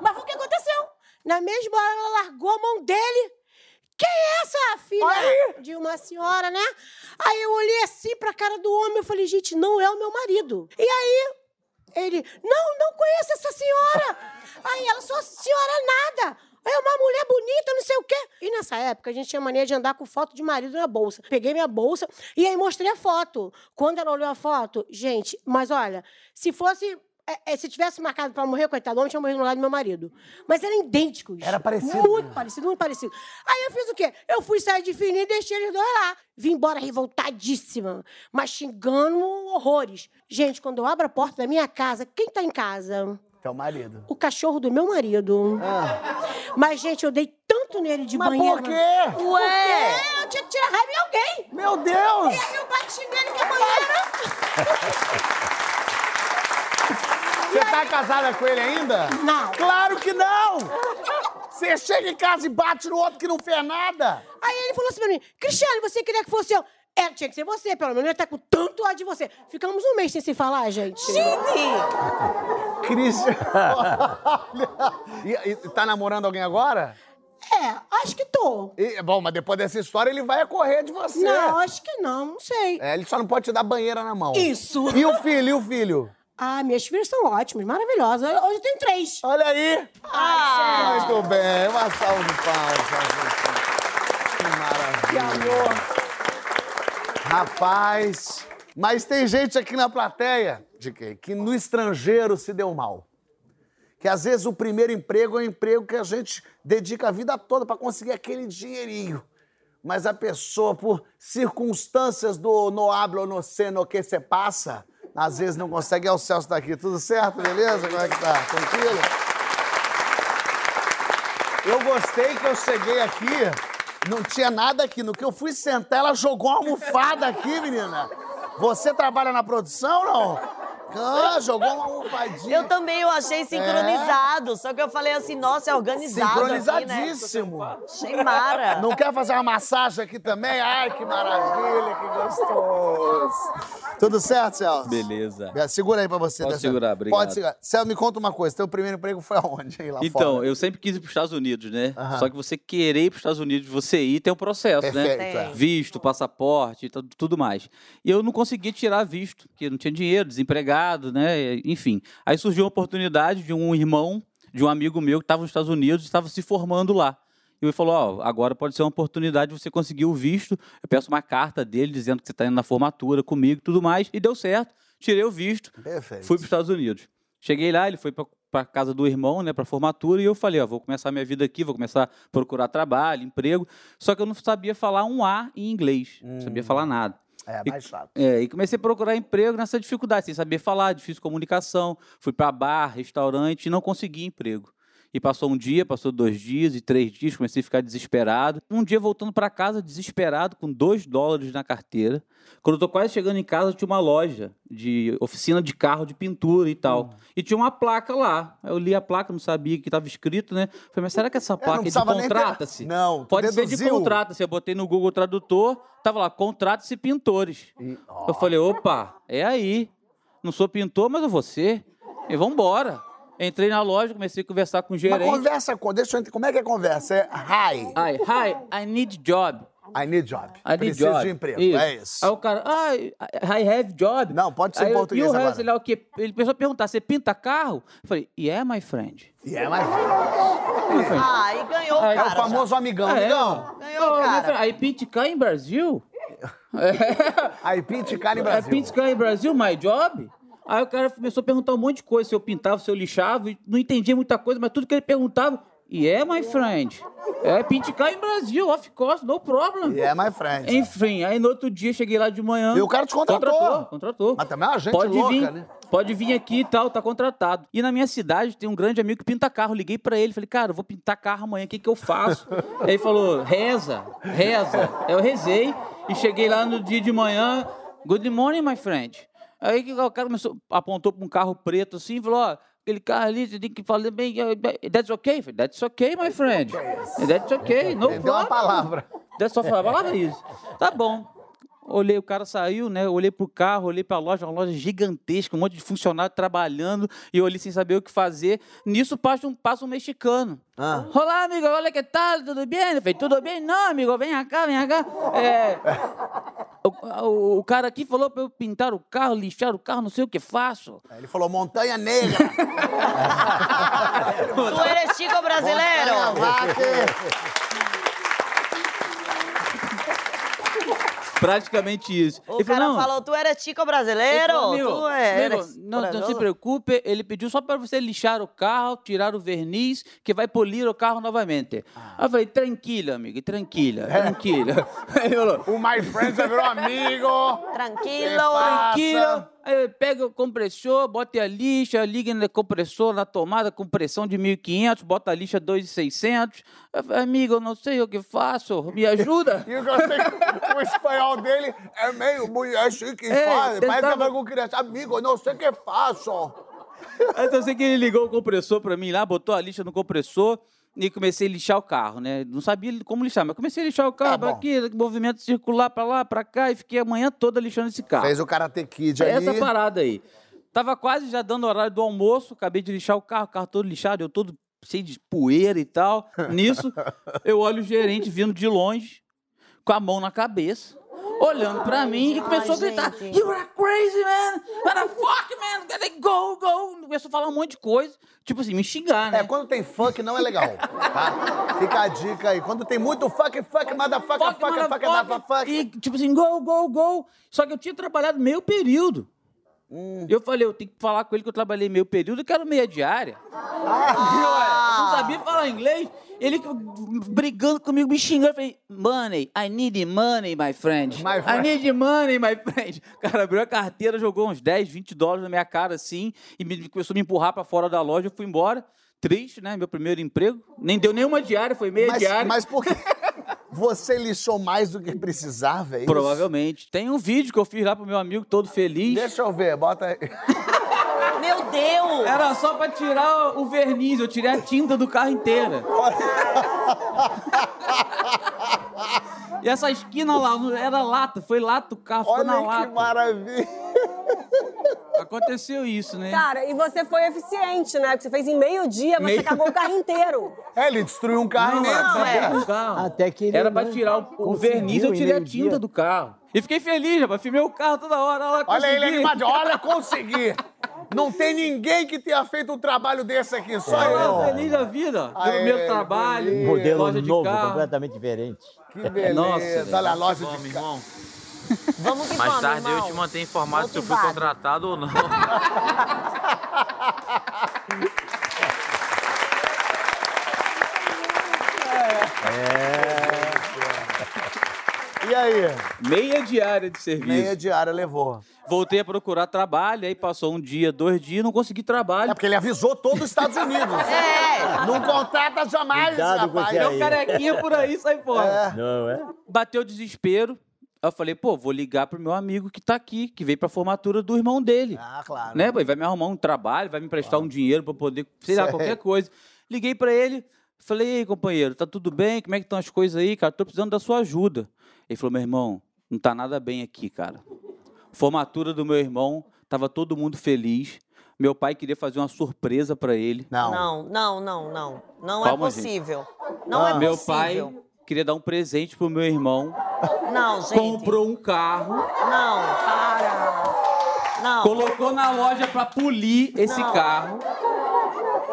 Mas foi o que aconteceu. Na mesma hora, ela largou a mão dele. Quem é essa filha Aí. de uma senhora, né? Aí eu olhei assim pra cara do homem e falei, gente, não é o meu marido. E aí, ele, não, não conheço essa senhora. aí ela, sua senhora nada. É uma mulher bonita, não sei o quê. E nessa época, a gente tinha mania de andar com foto de marido na bolsa. Peguei minha bolsa e aí mostrei a foto. Quando ela olhou a foto, gente, mas olha, se fosse é, é, se tivesse marcado pra morrer, coitado, o homem tinha morrido no lado do meu marido. Mas eram idênticos. Era parecido. Muito parecido, muito parecido. Aí eu fiz o quê? Eu fui sair de fininho e deixei eles dois lá. Vim embora revoltadíssima, mas xingando horrores. Gente, quando eu abro a porta da minha casa, quem tá em casa? Teu marido. O cachorro do meu marido. Mas, gente, eu dei tanto nele de Ah. Mas banheiro. por quê? Ué! Porque eu tinha que tirar raiva em alguém. Meu Deus! E aí eu bati nele com a banheira. Você tá casada com ele ainda? Não. Claro que não! Você chega em casa e bate no outro que não fez nada. Aí ele falou assim pra mim, Cristiane, você queria que fosse eu? É, tinha que ser você, pelo menos ele tá com tanto ódio de você. Ficamos um mês sem se falar, gente. Cristian. e, e tá namorando alguém agora? É, acho que tô. E- bom, mas depois dessa história ele vai correr de você. Não, acho que não, não sei. É, ele só não pode te dar banheira na mão. Isso. E o filho, e o filho? Ah, minhas filhas são ótimas, maravilhosas. Hoje eu tenho três. Olha aí. Ah, Muito bem. Uma salva de palmas. pra você. Que maravilha. Rapaz, mas tem gente aqui na plateia de quê? que no estrangeiro se deu mal. Que às vezes o primeiro emprego é um emprego que a gente dedica a vida toda para conseguir aquele dinheirinho. Mas a pessoa, por circunstâncias do no hablo, no sé, no que se passa, às vezes não consegue. É o Celso daqui. Tudo certo, beleza? Como é que tá? Tranquilo? Eu gostei que eu cheguei aqui, não tinha nada aqui. No que eu fui sentar, ela jogou uma almofada aqui, menina. Você trabalha na produção, não? Jogou uma almofadinha. Eu também eu achei sincronizado, só que eu falei assim, nossa, é organizado aqui, né? Sincronizadíssimo. Achei mara. Não quer fazer uma massagem aqui também? Ai, que maravilha, que gostoso. Tudo certo, Celso? Beleza. Segura aí pra você. Posso dessa- segurar, obrigado. Pode segurar. Celso, me conta uma coisa. Teu primeiro emprego foi aonde? Aí, lá Então, fora? eu sempre quis ir para os Estados Unidos, né? Só que você querer ir para os Estados Unidos, você ir, tem um processo, Perfeito, né? é. Visto, passaporte, tu- tudo mais. E eu não conseguia tirar visto, porque não tinha dinheiro, desempregado, né? Enfim. Aí surgiu uma oportunidade de um irmão, de um amigo meu que estava nos Estados Unidos estava se formando lá. E ele falou, ó, agora pode ser uma oportunidade de você conseguir o visto. Eu peço uma carta dele dizendo que você está indo na formatura comigo e tudo mais. E deu certo. Tirei o visto. Perfeito. Fui para os Estados Unidos. Cheguei lá, ele foi para casa do irmão, né, para formatura, e eu falei, ó, vou começar minha vida aqui, vou começar a procurar trabalho, emprego. Só que eu não sabia falar um A em inglês, não sabia falar nada. É, E- mais chato. É, e comecei a procurar emprego nessa dificuldade, sem saber falar, difícil comunicação. Fui para bar, restaurante e não consegui emprego. E passou um dia, passou dois dias e três dias, comecei a ficar desesperado. Um dia voltando para casa, desesperado, com dois dólares na carteira. Quando eu tô quase chegando em casa, tinha uma loja de oficina de carro de pintura e tal. E tinha uma placa lá. Eu li a placa, não sabia o que estava escrito, né? Falei, mas será que essa placa é de contrata-se? Não, Pode ser de deduziu. contrata-se. Eu botei no Google Tradutor, tava lá, contrata-se pintores. Eu falei, opa, é aí. Não sou pintor, mas eu vou ser. E vambora. Entrei na loja, comecei a conversar com o Mas gerente. conversa com. Deixa eu entender. Como é que é conversa? É hi. Hi, hi, I need job. I need job. I need Preciso job. de emprego. É isso. Aí o cara, ah, I have job. Não, pode ser Aí em português "You have", agora. sei lá o quê. Ele começou a perguntar, você pinta carro? Eu falei, yeah, my friend. É mais. My friend. Ah, e ganhou o Aí, cara. É o famoso amigão. Ah, é? amigão. Ganhou, Oh, cara. friend, I pinta carro em Brasil? Aí, pinte cara em I Brasil. pinta carro em Brasil, my job? Aí o cara começou a perguntar um monte de coisa, se eu pintava, se eu lixava, e não entendia muita coisa, mas tudo que ele perguntava, yeah, my friend. É, pinte carro em Brasil, of course, no problem. E é my friend. Enfim, aí no outro dia cheguei lá de manhã. E o cara te contratou. Contratou, contratou. Mas também é uma gente pode louca, vir, né? Pode vir aqui e tal, tá contratado. E na minha cidade tem um grande amigo que pinta carro. Liguei pra ele, falei, cara, eu vou pintar carro amanhã, o que, que eu faço? aí ele falou, reza, reza. Aí eu rezei e cheguei lá no dia de manhã, good morning, my friend. Aí o cara começou, apontou pra um carro preto assim e falou, ó, aquele carro ali, você tem que falar bem, eh, that's okay? That's okay, my friend. That's okay, no Entendeu uma problem. palavra. Deve só falar palavra isso. Tá bom. Olhei, o cara saiu, né? Olhei pro carro, olhei pra loja, uma loja gigantesca, um monte de funcionário trabalhando, e eu olhei sem saber o que fazer. Nisso passa um, passa um mexicano. Ah. Olá, amigo, olha que tal, tudo bem? Eu falei, tudo bem? Não, amigo, vem cá, vem cá. É, o, o- o cara aqui falou pra eu pintar o carro, lixar o carro, não sei o que faço. Ele falou Montanha Negra. Tu eres chico brasileiro. Montanha Praticamente isso. O Ele cara falou, não, falou, tu chico Ele brasileiro. falou, tu eres amigo, não, não se preocupe, ele pediu só para você lixar o carro, tirar o verniz, que vai polir o carro novamente. Aí eu falei, tranquila, amigo, tranquila, tranquila. Aí ele falou, O my friend já virou amigo. Tranquilo. Passa. Aí pega o compressor, bota a lixa, liga no compressor na tomada com pressão de 1.500, bota a lixa 2.600. Eu falei, amigo, eu não sei o que faço, me ajuda. E eu gostei que o espanhol dele é meio mulher chique e É, faz. Parece que tentava- com criança. Amigo, eu não sei o que faço. Aí eu sei que ele ligou o compressor pra mim lá, botou a lixa no compressor e comecei a lixar o carro, né? Não sabia como lixar, mas comecei a lixar o carro Tá bom. aqui, movimento circular pra lá, pra cá, e fiquei a manhã toda lixando esse carro. Fez o Karate Kid É ali. essa parada aí. Tava quase já dando o horário do almoço, acabei de lixar o carro, o carro todo lixado, eu todo cheio de poeira e tal. Nisso, eu olho o gerente vindo de longe, com a mão na cabeça, olhando pra mim e começou a gritar: gente. You are crazy, man! What the fuck, man? Gotta go, go! Começou a falar um monte de coisa, tipo assim, me xingar, né? É, quando tem funk não é legal, tá? Fica a dica aí. Quando tem muito fuck, fuck, motherfucker, fuck, fuck, fuck, motherfucker. E, tipo assim, go, go, go. Só que eu tinha trabalhado meio período. Hum. Eu falei, eu tenho que falar com ele que eu trabalhei meio período e quero meia diária. Ah. Não sabia falar inglês. Ele brigando comigo, me xingando. Eu falei, money, I need money, my friend. My I friend. need money, my friend. O cara abriu a carteira, jogou uns 10, 20 dólares na minha cara, assim, e me, começou a me empurrar pra fora da loja. Eu fui embora. Triste, né? Meu primeiro emprego. Nem deu nenhuma diária, foi meia Mas, diária. mas por que você lixou mais do que precisava, é isso? Provavelmente. Tem um vídeo que eu fiz lá pro meu amigo todo feliz. Deixa eu ver, bota aí. Meu Deus. Era só pra tirar o verniz, eu tirei a tinta do carro inteira. E essa esquina lá, não- era lata, foi lata o carro, ficou na Olha que lata. maravilha. Aconteceu isso, né? Cara, e você foi eficiente, né? Porque você fez em meio dia, você Meio- cagou o carro inteiro. É, ele destruiu um carro Não, imenso. era é. carro. Até que ele, Era pra tirar o, o verniz, eu tirei a tinta do carro. E fiquei feliz, rapaz. Filmei o carro toda hora. Olha, Olha ele animado. Olha, consegui. Não tem ninguém que tenha feito um trabalho desse aqui, só lá, eu. feliz da vida. Aê, Meu trabalho. Modelo loja de novo, carro. completamente diferente. Que beleza. Nossa, Olha a loja Bom, de carro. irmão. Vamos que Mais vamos, tarde eu irmão. te mantenho informado se eu fui contratado ou não. Aí? Meia diária de serviço. Meia diária levou. Voltei a procurar trabalho, aí passou um dia, dois dias, não consegui É trabalho. porque ele avisou todo os Estados Unidos. É. Não contrata jamais, Cuidado com rapaz. esse Meu carequinha por aí, sai fora. Não, é? Bateu o desespero. Aí eu falei, pô, vou ligar pro meu amigo que tá aqui, que veio pra formatura do irmão dele. Ah, claro. Né? pô, Ele vai me arrumar um trabalho, vai me emprestar um dinheiro pra poder, sei lá, qualquer coisa. Liguei pra ele, falei, e aí, companheiro, tá tudo bem? Como é que estão as coisas aí, cara? Tô precisando da sua ajuda. Ele falou, meu irmão, não tá nada bem aqui, cara. Formatura do meu irmão, tava todo mundo feliz, Meu pai queria fazer uma surpresa pra ele. Não. Não, não, não, não. Não Calma, é gente. possível. Não é Meu possível. pai queria dar um presente pro meu irmão. Não, gente. Comprou um carro, Não, para. Não. colocou na loja pra polir esse Não. carro.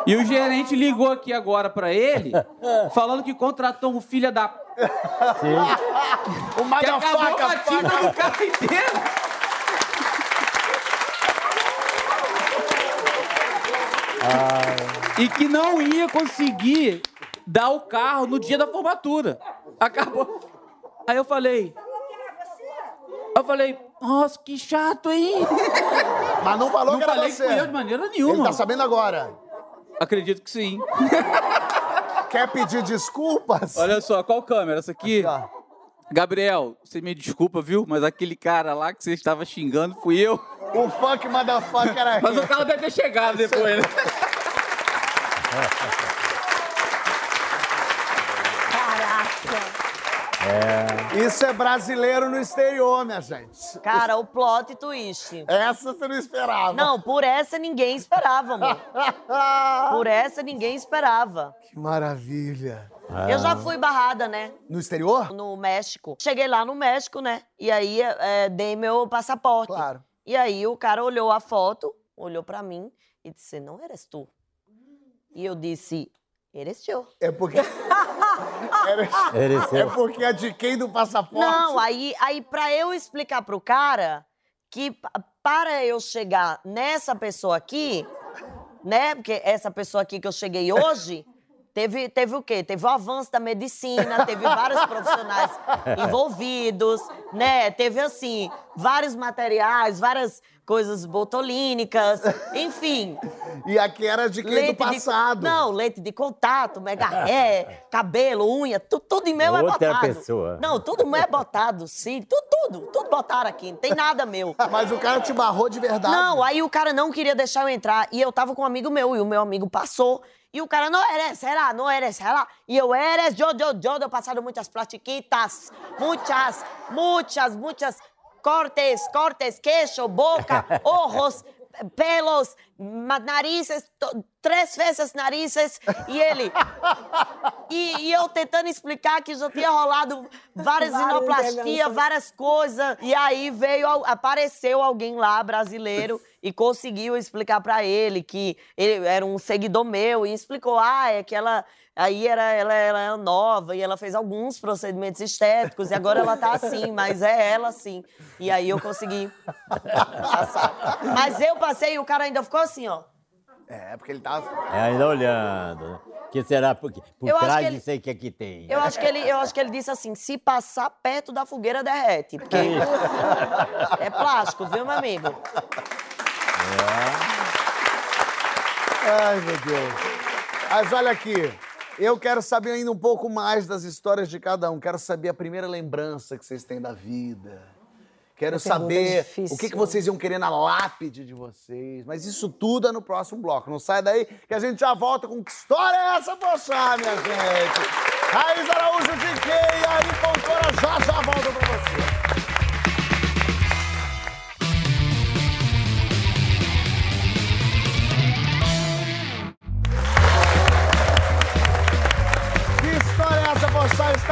E o gerente ligou aqui agora pra ele, falando que contratou um filho da. O Que acabou com a tinta fucker. do carro inteiro. E que não ia conseguir dar o carro no dia da formatura. Acabou. Aí eu falei. Eu falei, nossa, que chato, hein? Mas não falou Não que era falei você. que fui eu de maneira Ele nenhuma. tá sabendo agora. Acredito que sim. Quer pedir desculpas? Olha só, qual câmera? Essa aqui? Ó. Gabriel, você me desculpa, viu? Mas aquele cara lá que você estava xingando fui eu. O funk motherfucker era Mas o cara deve ter chegado depois, né? Isso é brasileiro no exterior, minha gente. Cara, o plot twist. Essa você não esperava. Não, por essa ninguém esperava, amor. Por essa ninguém esperava. Que maravilha. Eu já fui barrada, né? No exterior? No México. Cheguei lá no México, né? E aí é, dei meu passaporte. Claro. E aí o cara olhou a foto, olhou pra mim e disse: Não eres tu. E eu disse: Eres eu. É porque. Era- É porque a de quem do passaporte. Não, aí, aí pra eu explicar pro cara que pa- para eu chegar nessa pessoa aqui, né? Porque essa pessoa aqui que eu cheguei hoje, teve, teve o quê? Teve o avanço da medicina, teve vários profissionais envolvidos, né? Teve, assim, vários materiais, várias coisas botulínicas, enfim. E aqui era de quem do passado. De, não, leite de contato, mega ré, cabelo, unha, tu- tudo em meu é Outra botado. pessoa. Não, tudo meu é botado, sim, tudo, tudo, tudo botaram aqui, não tem nada meu. Mas o cara te barrou de verdade. Não, aí o cara não queria deixar eu entrar. E eu tava com um amigo meu, e o meu amigo passou. E o cara, não eres, será? Não eres, será? E eu, eres, yo, yo, yo, eu passado muitas platiquitas, muitas, muitas, muitas cortes, cortes, queixo, boca, ojos, pelos, narizes, to- três vezes narizes. E ele... E, e eu tentando explicar que já tinha rolado várias inoplastias, várias coisas. E aí veio, apareceu alguém lá, brasileiro, e conseguiu explicar pra ele que ele era um seguidor meu e explicou: ah, é que ela. Aí era, ela, ela era nova e ela fez alguns procedimentos estéticos e agora ela tá assim, mas é ela sim. E aí eu consegui passar. Mas eu passei e o cara ainda ficou assim, ó. É, porque ele tava. É, ainda olhando. O que será por, por Eu trás que ele- disso aí que aqui tem? Eu acho que ele, eu acho que ele disse assim: se passar perto da fogueira, derrete. Porque é plástico, viu, meu amigo? Ai, meu Deus. Mas olha aqui. Eu quero saber ainda um pouco mais das histórias de cada um. Quero saber a primeira lembrança que vocês têm da vida. Quero saber difícil. o que, que vocês iam querer na lápide de vocês. Mas isso tudo é no próximo bloco. Não sai daí que a gente já volta com que história é essa, poxa, minha gente? Raiz Araújo de Quem e Ari Fontoura já já volta pra você.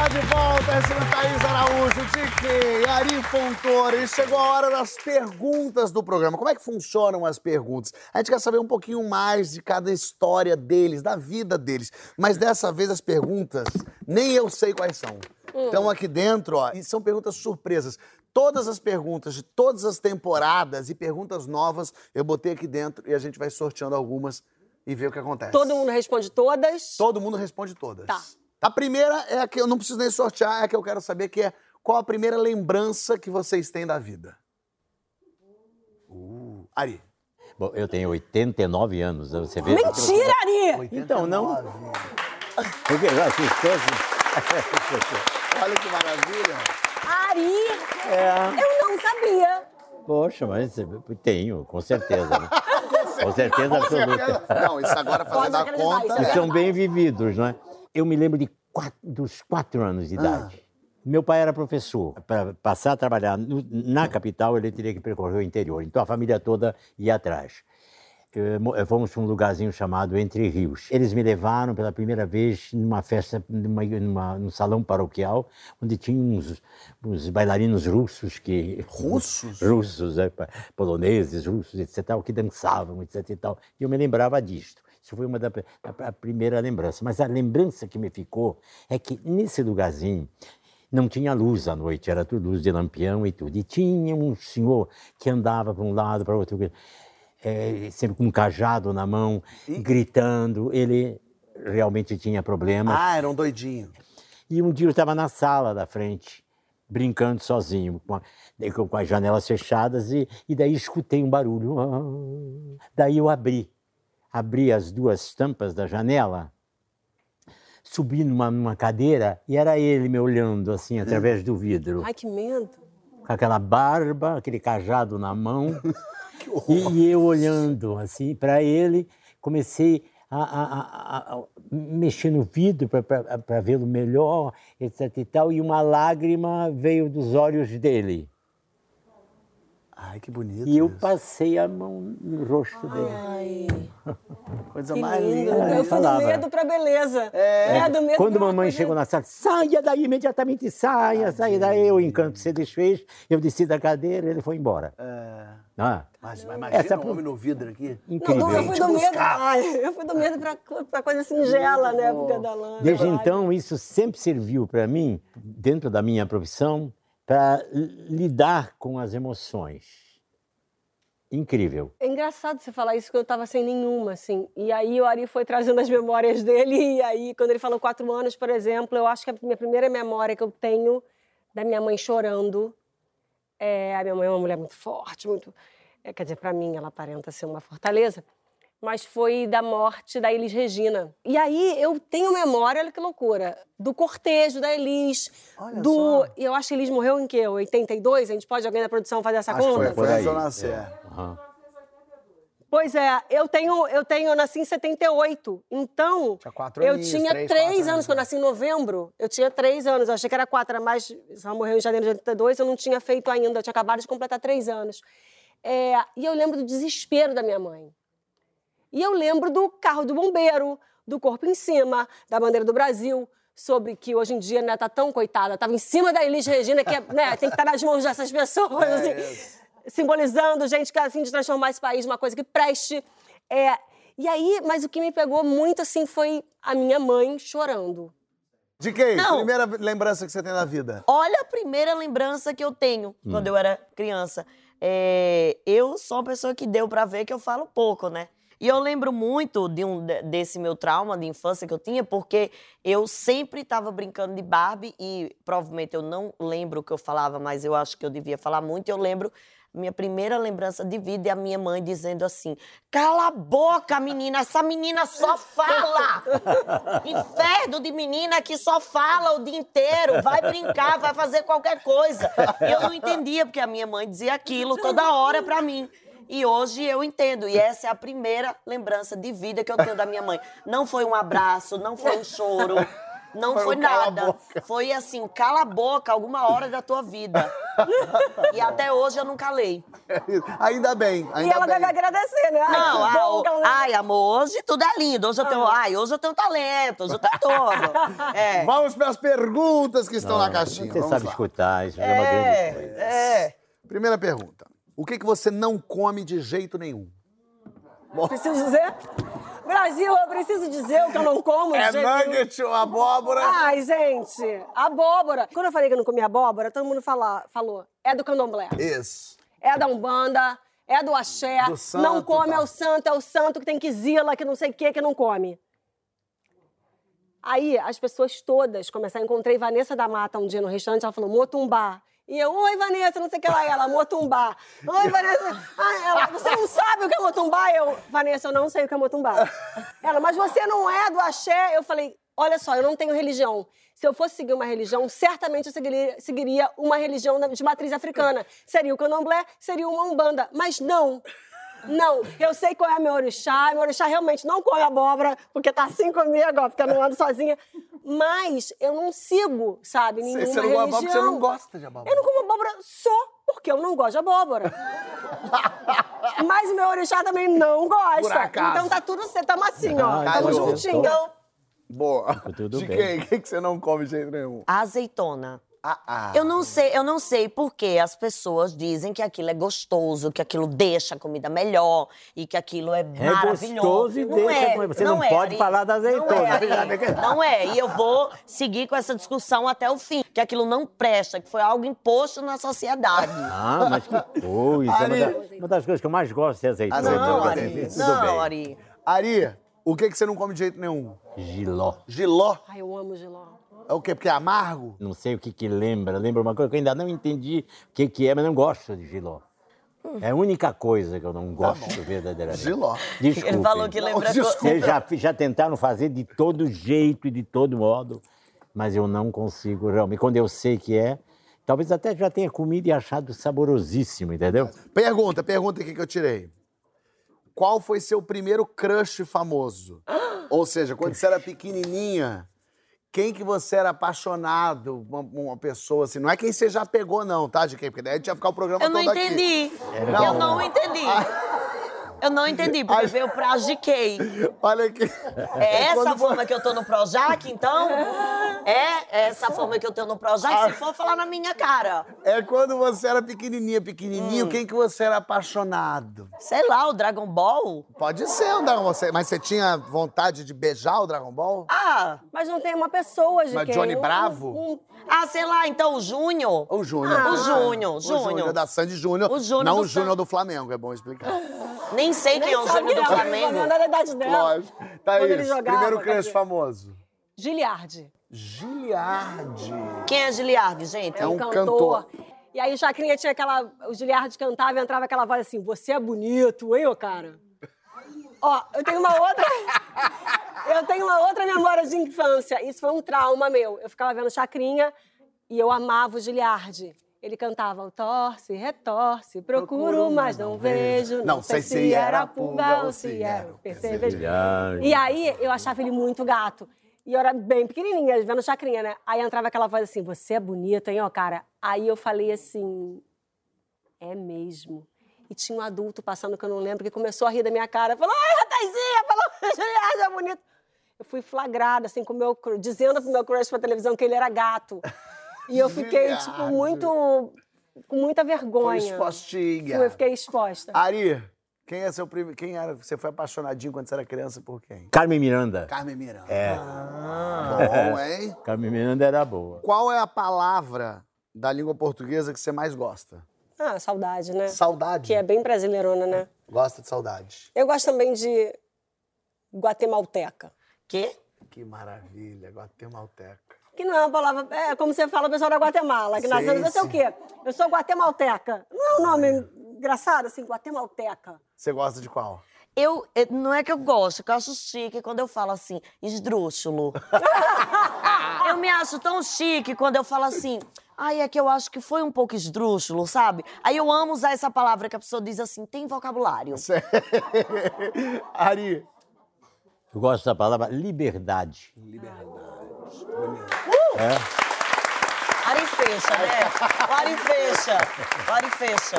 Está de volta, recebendo Thaís Araújo, Dique, Ari Fontoura. E chegou a hora das perguntas do programa. Como é que funcionam as perguntas? A gente quer saber um pouquinho mais de cada história deles, da vida deles. Mas dessa vez as perguntas, nem eu sei quais são. Estão aqui dentro, ó, e são perguntas surpresas. Todas as perguntas de todas as temporadas e perguntas novas eu botei aqui dentro e a gente vai sorteando algumas e ver o que acontece. Todo mundo responde todas. Todo mundo responde todas. Tá. A primeira é a que eu não preciso nem sortear, é a que eu quero saber, que é qual a primeira lembrança que vocês têm da vida? Uh, Ari. Bom, eu tenho 89 anos, você vê? Mentira, Ari! Então, não. 89. Porque já assim. Olha que maravilha. Ari! É. Eu não sabia. Poxa, mas tenho, com certeza. né? Com certeza Com absoluta. certeza. Não, isso agora fazendo a conta. isso E é. são bem vividos, não é? Eu me lembro de quatro- dos quatro anos de idade. Meu pai era professor. Para passar a trabalhar no- na capital, ele teria que percorrer o interior. Então a família toda ia atrás. mo- fomos para um lugarzinho chamado Entre Rios. Eles me levaram pela primeira vez numa festa, numa, numa, num salão paroquial, onde tinha uns, uns bailarinos russos que... Russos? Russos, é, poloneses, russos, etc. que dançavam, etc. E, tal. e eu me lembrava disto. Isso foi uma da, da- a primeira lembrança. Mas a lembrança que me ficou é que nesse lugarzinho não tinha luz à noite, era tudo luz de lampião e tudo. E tinha um senhor que andava para um lado, para outro, eh, sempre com um cajado na mão, gritando. Ele realmente tinha problemas. Ah, era um doidinho. E um dia eu estava na sala da frente, brincando sozinho, com, a- com- com as janelas fechadas, e, e daí escutei um barulho. Ah. Daí eu abri, abri as duas tampas da janela, subi numa, numa cadeira e era ele me olhando assim através do vidro, Ai, que medo. com aquela barba, aquele cajado na mão, e, e eu olhando assim para ele, comecei a, a- a- a- a mexer no vidro para vê-lo melhor, etc e tal, e uma lágrima veio dos olhos dele. Ai, que bonito. E eu isso. passei a mão no rosto dele. Ai, Coisa que mais linda. Eu fui do medo pra beleza. É, do medo Quando mamãe chegou na sala, saia daí imediatamente, saia, saia daí. O encanto se desfez, eu desci da cadeira, ele foi embora. É, Ah, mas, mas imagina Essa é um homem no vidro aqui. Não, incrível. eu fui do medo. Ai, eu fui do medo pra, pra coisa singela, né? Época da lã. Desde Ai. então, isso sempre serviu para mim, dentro da minha profissão, para lidar com as emoções. Incrível. É engraçado você falar isso, porque eu tava sem nenhuma, assim. E aí o Ari foi trazendo as memórias dele, e aí, quando ele falou quatro anos, por exemplo, eu acho que a minha primeira memória que eu tenho da minha mãe chorando. É, a minha mãe é uma mulher muito forte, muito. é, quer dizer, para mim, ela aparenta ser uma fortaleza. Mas foi da morte da Elis Regina. E aí eu tenho memória, olha que loucura, do cortejo da Elis. Olha do. só. E eu acho que Elis morreu em quê? 82? A gente pode, alguém da produção, fazer essa Acho que conta? foi, foi eu nascer. É. Aham. Pois é, eu tenho, eu tenho, eu nasci em 78. Então, Tinha quatro eu aninhos, tinha três, três anos, anos, quando eu nasci em novembro. Eu tinha três anos, eu achei que era quatro, era mais. Ela morreu em janeiro de 82, eu não tinha feito ainda, eu tinha acabado de completar três anos. É, e eu lembro do desespero da minha mãe. E eu lembro do carro do bombeiro, do corpo em cima, da bandeira do Brasil, sobre que hoje em dia né, tá tão coitada, tava em cima da Elis Regina, que é, né, tem que estar nas mãos dessas pessoas, É assim, isso. simbolizando gente que assim de transformar esse país numa coisa que preste. É, e aí, mas o que me pegou muito assim foi a minha mãe chorando. De quem? Não. Primeira lembrança que você tem da vida. Olha a primeira lembrança que eu tenho quando eu era criança. É, eu sou uma pessoa que deu pra ver que eu falo pouco, né? E eu lembro muito de um, de- desse meu trauma de infância que eu tinha, porque eu sempre estava brincando de Barbie e provavelmente eu não lembro o que eu falava, mas eu acho que eu devia falar muito. Eu lembro minha primeira lembrança de vida é a minha mãe dizendo assim: Cala a boca, menina, essa menina só fala! Inferno de menina que só fala o dia inteiro, vai brincar, vai fazer qualquer coisa. Eu não entendia, porque a minha mãe dizia aquilo toda hora pra mim. E hoje eu entendo. E essa é a primeira lembrança de vida que eu tenho da minha mãe. Não foi um abraço, não foi um choro. Não Foi um foi, a nada. Foi assim, cala a boca alguma hora da tua vida. E até hoje eu não calei. Ainda bem, ainda e ela bem. deve agradecer, né? Ai, Não, que ah, bom o- que ela- Ah. ai, amor, hoje tudo é lindo. Hoje eu tenho, ai, hoje eu tenho talento, hoje eu tenho tudo. É. Vamos para as perguntas que estão na caixinha. Você Vamos sabe lá. escutar, isso é uma grande coisa. É. Primeira pergunta. O que, que você não come de jeito nenhum? Preciso dizer? Brasil, eu preciso dizer o que eu não como. de É jeito nenhum. nugget ou abóbora? Ai, gente, abóbora. Quando eu falei que eu não comia abóbora, todo mundo fala, falou, é do candomblé, Isso. é da umbanda, é do axé, Do santo, não come, tá. é o santo, é o santo que tem quizila, que não sei o que, que não come. Aí, as pessoas todas começaram, encontrei Vanessa da Mata um dia no restaurante, ela falou, motumbá. E eu, oi, Vanessa, não sei o que lá. Ela, motumbá. Oi, Vanessa. Ah, ela, você não sabe o que é motumbá? Eu, Vanessa, eu não sei o que é motumbá. Ela, mas você não é do axé? Eu falei, olha só, eu não tenho religião. Se eu fosse seguir uma religião, certamente eu seguiria, seguiria uma religião de matriz africana. Seria o candomblé, seria uma umbanda. Mas não. Não, eu sei qual é meu orixá. Meu orixá realmente não come abóbora, porque tá assim comigo, ó, porque eu não ando sozinha. Mas eu não sigo, sabe, nenhuma Você não abóbora religião. porque você não gosta de abóbora. Eu não como abóbora só porque eu não gosto de abóbora. Mas o meu orixá também não gosta. Por acaso. Então tá tudo certo, tamo assim, ó. Ah, Tamo juntinho. Então, Boa. Tudo de bem. quem? Quem que você não come de jeito nenhum? azeitona. Ah, ah. Eu não sei, eu não sei por que as pessoas dizem que aquilo é gostoso, que aquilo deixa a comida melhor e que aquilo é, É maravilhoso. gostoso e não deixa é, a comida- você não é, pode Ari. falar da azeitona. Não é, não é, e eu vou seguir com essa discussão até o fim, que aquilo não presta, que foi algo imposto na sociedade. Ah, mas que coisa. Uma, Ari. da- uma das coisas que eu mais gosto é azeitona. Azeitona, Não, Ari. Não, bem. Ari. Ari, o que, que você não come de jeito nenhum? Giló. Giló? Ai, eu amo giló. É o quê? Porque é amargo? Não sei o que que lembra. Lembra uma coisa que eu ainda não entendi o que que é, mas não gosto de giló. É a única coisa que eu não gosto verdadeiramente. Giló. Desculpe. Ele falou que lembra... Desculpa. Vocês já, já tentaram fazer de todo jeito e de todo modo, mas eu não consigo realmente. Quando eu sei que é, talvez até já tenha comido e achado saborosíssimo, entendeu? Pergunta, pergunta aqui que eu tirei. Qual foi seu primeiro crush famoso? Ou seja, quando você era pequenininha, quem que você era apaixonado? Uma, uma pessoa assim. Não é quem você já pegou, não, tá, de quem? Porque daí a gente ia ficar o programa Eu não todo aqui. entendi. Não. Eu não entendi. Eu não entendi, porque veio pra GK. Olha aqui. É essa Quando forma que eu tô no Projac, então? É essa forma que eu tô no Projac? Se for falar na minha cara. É quando você era pequenininha, pequenininho, Hum. quem que você era apaixonado? Sei lá, o Dragon Ball? Pode ser o Dragon Ball. Mas você tinha vontade de beijar o Dragon Ball? Ah, Mas não tem uma pessoa de Mas quem? Johnny Um- Bravo? um- ah, sei lá, então o Júnior. O Júnior. Ah, o Júnior, O Júnior. Júnior da Sandy Júnior. O Júnior Não o Júnior do Flamengo, é bom explicar. Nem sei quem é o Júnior do Flamengo. Não é da idade dela. Lógico. Tá isso. jogava, Primeiro crush famoso. Giliardi. Giliardi. Quem é Giliardi, gente? É um cantor. cantor. E aí o Chacrinha tinha aquela. O Giliardi cantava e entrava aquela voz assim: Você é bonito, hein, ô cara? Ó, eu tenho uma outra. eu tenho uma outra memória de infância. Isso foi um trauma meu. Eu ficava vendo Chacrinha e eu amava o Giliardi. Ele cantava, torce, retorce, procuro, mas não vejo. Não, sei se era pulga ou se era o percevejo. E aí eu achava ele muito gato. E eu era bem pequenininha, vendo chacrinha, né? Aí entrava aquela voz assim: Você é bonita, hein, ó, cara? Aí eu falei assim: É mesmo. E tinha um adulto passando que eu não lembro que começou a rir da minha cara. Falou: Ai, Rataizinha, falou: Juliana, é bonito. Eu fui flagrada, assim, com o meu, dizendo pro meu crush pra televisão que ele era gato. E eu fiquei, tipo, muito. com muita Foi vergonha. expostinha. Fui, eu fiquei exposta. Ari, quem é seu primeiro. Quem era. Você foi apaixonadinho quando você era criança por quem? Carmen Miranda. Carmen Miranda. É. Bom, hein? Carmen Miranda era boa. Qual é a palavra da língua portuguesa que você mais gosta? Ah, saudade, né? Saudade. Que é bem brasileirona, né? Gosta de saudade. Eu gosto também de guatemalteca. Quê? Que maravilha, guatemalteca. Que não é uma palavra. É como você fala o pessoal da Guatemala, que nasceu. Você é o quê? Eu sou guatemalteca. Não é um nome engraçado, assim, guatemalteca. Você gosta de qual? Eu, eh, não é que eu gosto, que eu acho chique quando eu falo assim, esdrúxulo. eu me acho tão chique quando eu falo assim, ai, é que eu acho que foi um pouco esdrúxulo, sabe? Aí eu amo usar essa palavra que a pessoa diz assim, tem vocabulário. Ari. Eu gosto da palavra liberdade. Ari fecha, né? O Ari fecha. O Ari fecha.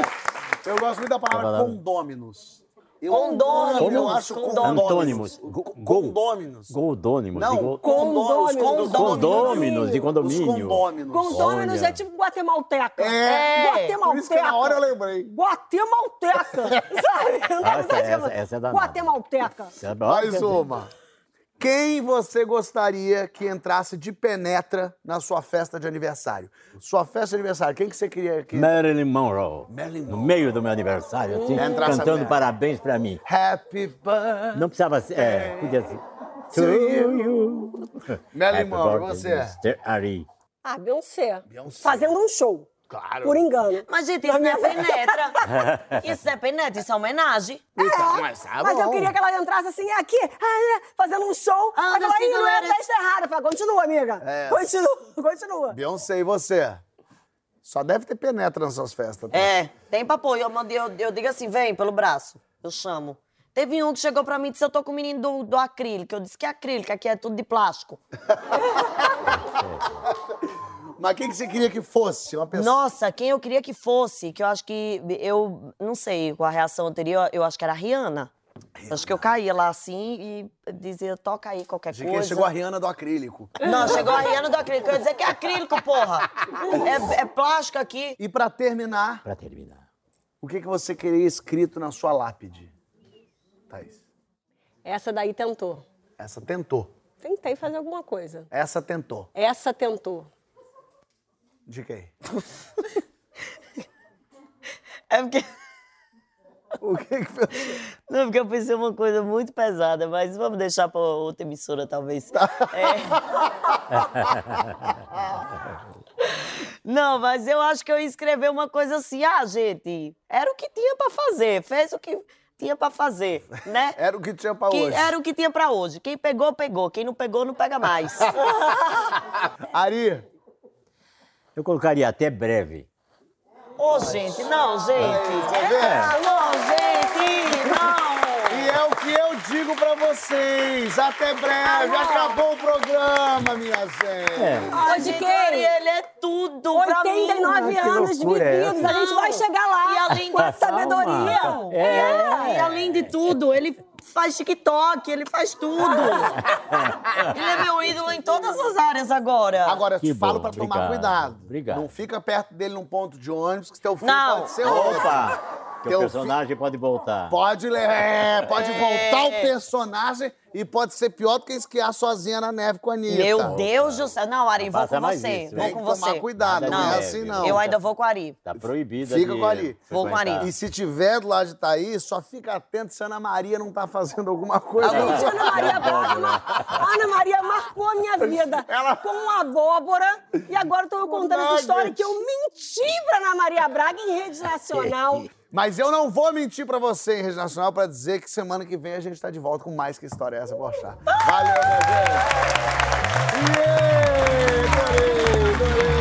Eu gosto muito da palavra palavra. condôminos. Eu, Condôminos, Eu acho condôminos. Antônimos. Condôminos. Goldônimos. Não, condôminos. Condôminos. Condôminos de Os condomínio. condôminos. Condôminos Olha. é tipo guatemalteca. É, Guatemalteca. por isso que na hora eu lembrei. Guatemalteca. Sabe? Não Ah, deve ser essa- essa é danada. Guatemalteca. Sabe? Mais Olha, uma. Quem você gostaria que entrasse de penetra na sua festa de aniversário? Sua festa de aniversário, quem que você queria que... Marilyn Monroe. Marilyn No meio do meu aniversário, assim, essa cantando parabéns pra mim. Happy birthday. Não precisava ser. É, podia ser. To you. Marilyn Happy Monroe, você? Mr. Ari. Ah, Beyoncé. Beyoncé. Fazendo um show. Claro. Por engano. Mas, gente, isso não é penetra. Isso é penetra, isso é homenagem. Então, mas tá Mas eu queria que ela entrasse assim, aqui, ah, fazendo um show. Ah, Aí ela, assim, "Ih, não é a galera." festa errada. Eu falei, continua, amiga. É. Continua, continua. Beyoncé, e você? Só deve ter penetra nas suas festas. tá? É, tem pra pôr. Eu, eu, eu digo assim, vem pelo braço. Eu chamo. Teve um que chegou pra mim e disse, eu tô com o menino do, do acrílico. Eu disse que é acrílico, aqui é tudo de plástico. Mas quem que você queria que fosse? Uma pessoa. Nossa, quem eu queria que fosse, que eu acho que eu não sei qual a reação eu teria, eu acho que era a Rihanna. Acho que eu caía lá assim e dizia, toca aí qualquer Achei que coisa. chegou a Rihanna do acrílico. Não, chegou a Rihanna do acrílico. Eu ia dizer que é acrílico, porra. É, é plástico aqui. E pra terminar, Pra terminar. o que, que você queria escrito na sua lápide? Thaís. Essa daí tentou. Essa tentou. Tentei fazer alguma coisa. Essa tentou. Essa tentou. De quem? É porque. O que que fez? Não, porque eu pensei uma coisa muito pesada, mas vamos deixar pra outra emissora, talvez. É. Não, mas eu acho que eu ia escrever uma coisa assim, ah, gente, era o que tinha pra fazer, fez o que tinha pra fazer, né? Era o que tinha pra Que hoje. era o que tinha pra hoje. Quem pegou, pegou. Quem não pegou, não pega mais. Ari, Eu colocaria até breve. Ô, gente, não, gente. É, não, gente, não. e é o que eu digo pra vocês. Até breve. Acabou o programa, minha gente. É. Ó, de quem? Ariel é tudo pra mim. 89 Ah, que anos é vividos, essa? a gente vai chegar lá E além com a da sabedoria. calma. É. E além de tudo, ele faz TikTok, ele faz tudo. ele é meu ídolo em todas as áreas agora. Agora, eu te Que falo bom, pra tomar obrigado, cuidado. obrigado. Não fica perto dele num ponto de ônibus, que teu filho Não. pode ser outro. Opa! Que Teu o personagem pode voltar. Pode, le- é, pode É. voltar o personagem e pode ser pior do que esquiar sozinha na neve com a Anitta. Meu Deus do céu. Não, Ari, vou com você. isso, vou Tem com que você. tomar cuidado, não, Nada é assim não. Eu ainda vou com a Ari. Tá proibida Fica de com ali. Vou com frequentar. Ari. E se tiver do lado de Thaís, só fica atento se a Ana Maria não tá fazendo alguma coisa. Gente, Ana Maria Braga, mar- Ana Maria marcou a minha vida Ela- com abóbora. E agora estou contando essa história que eu menti pra Ana Maria Braga em rede nacional. Mas eu não vou mentir pra você em Rede Nacional pra dizer que semana que vem a gente tá de volta com mais que história é essa, Bochá. Valeu, minha gente! Yeah, adorei, adorei.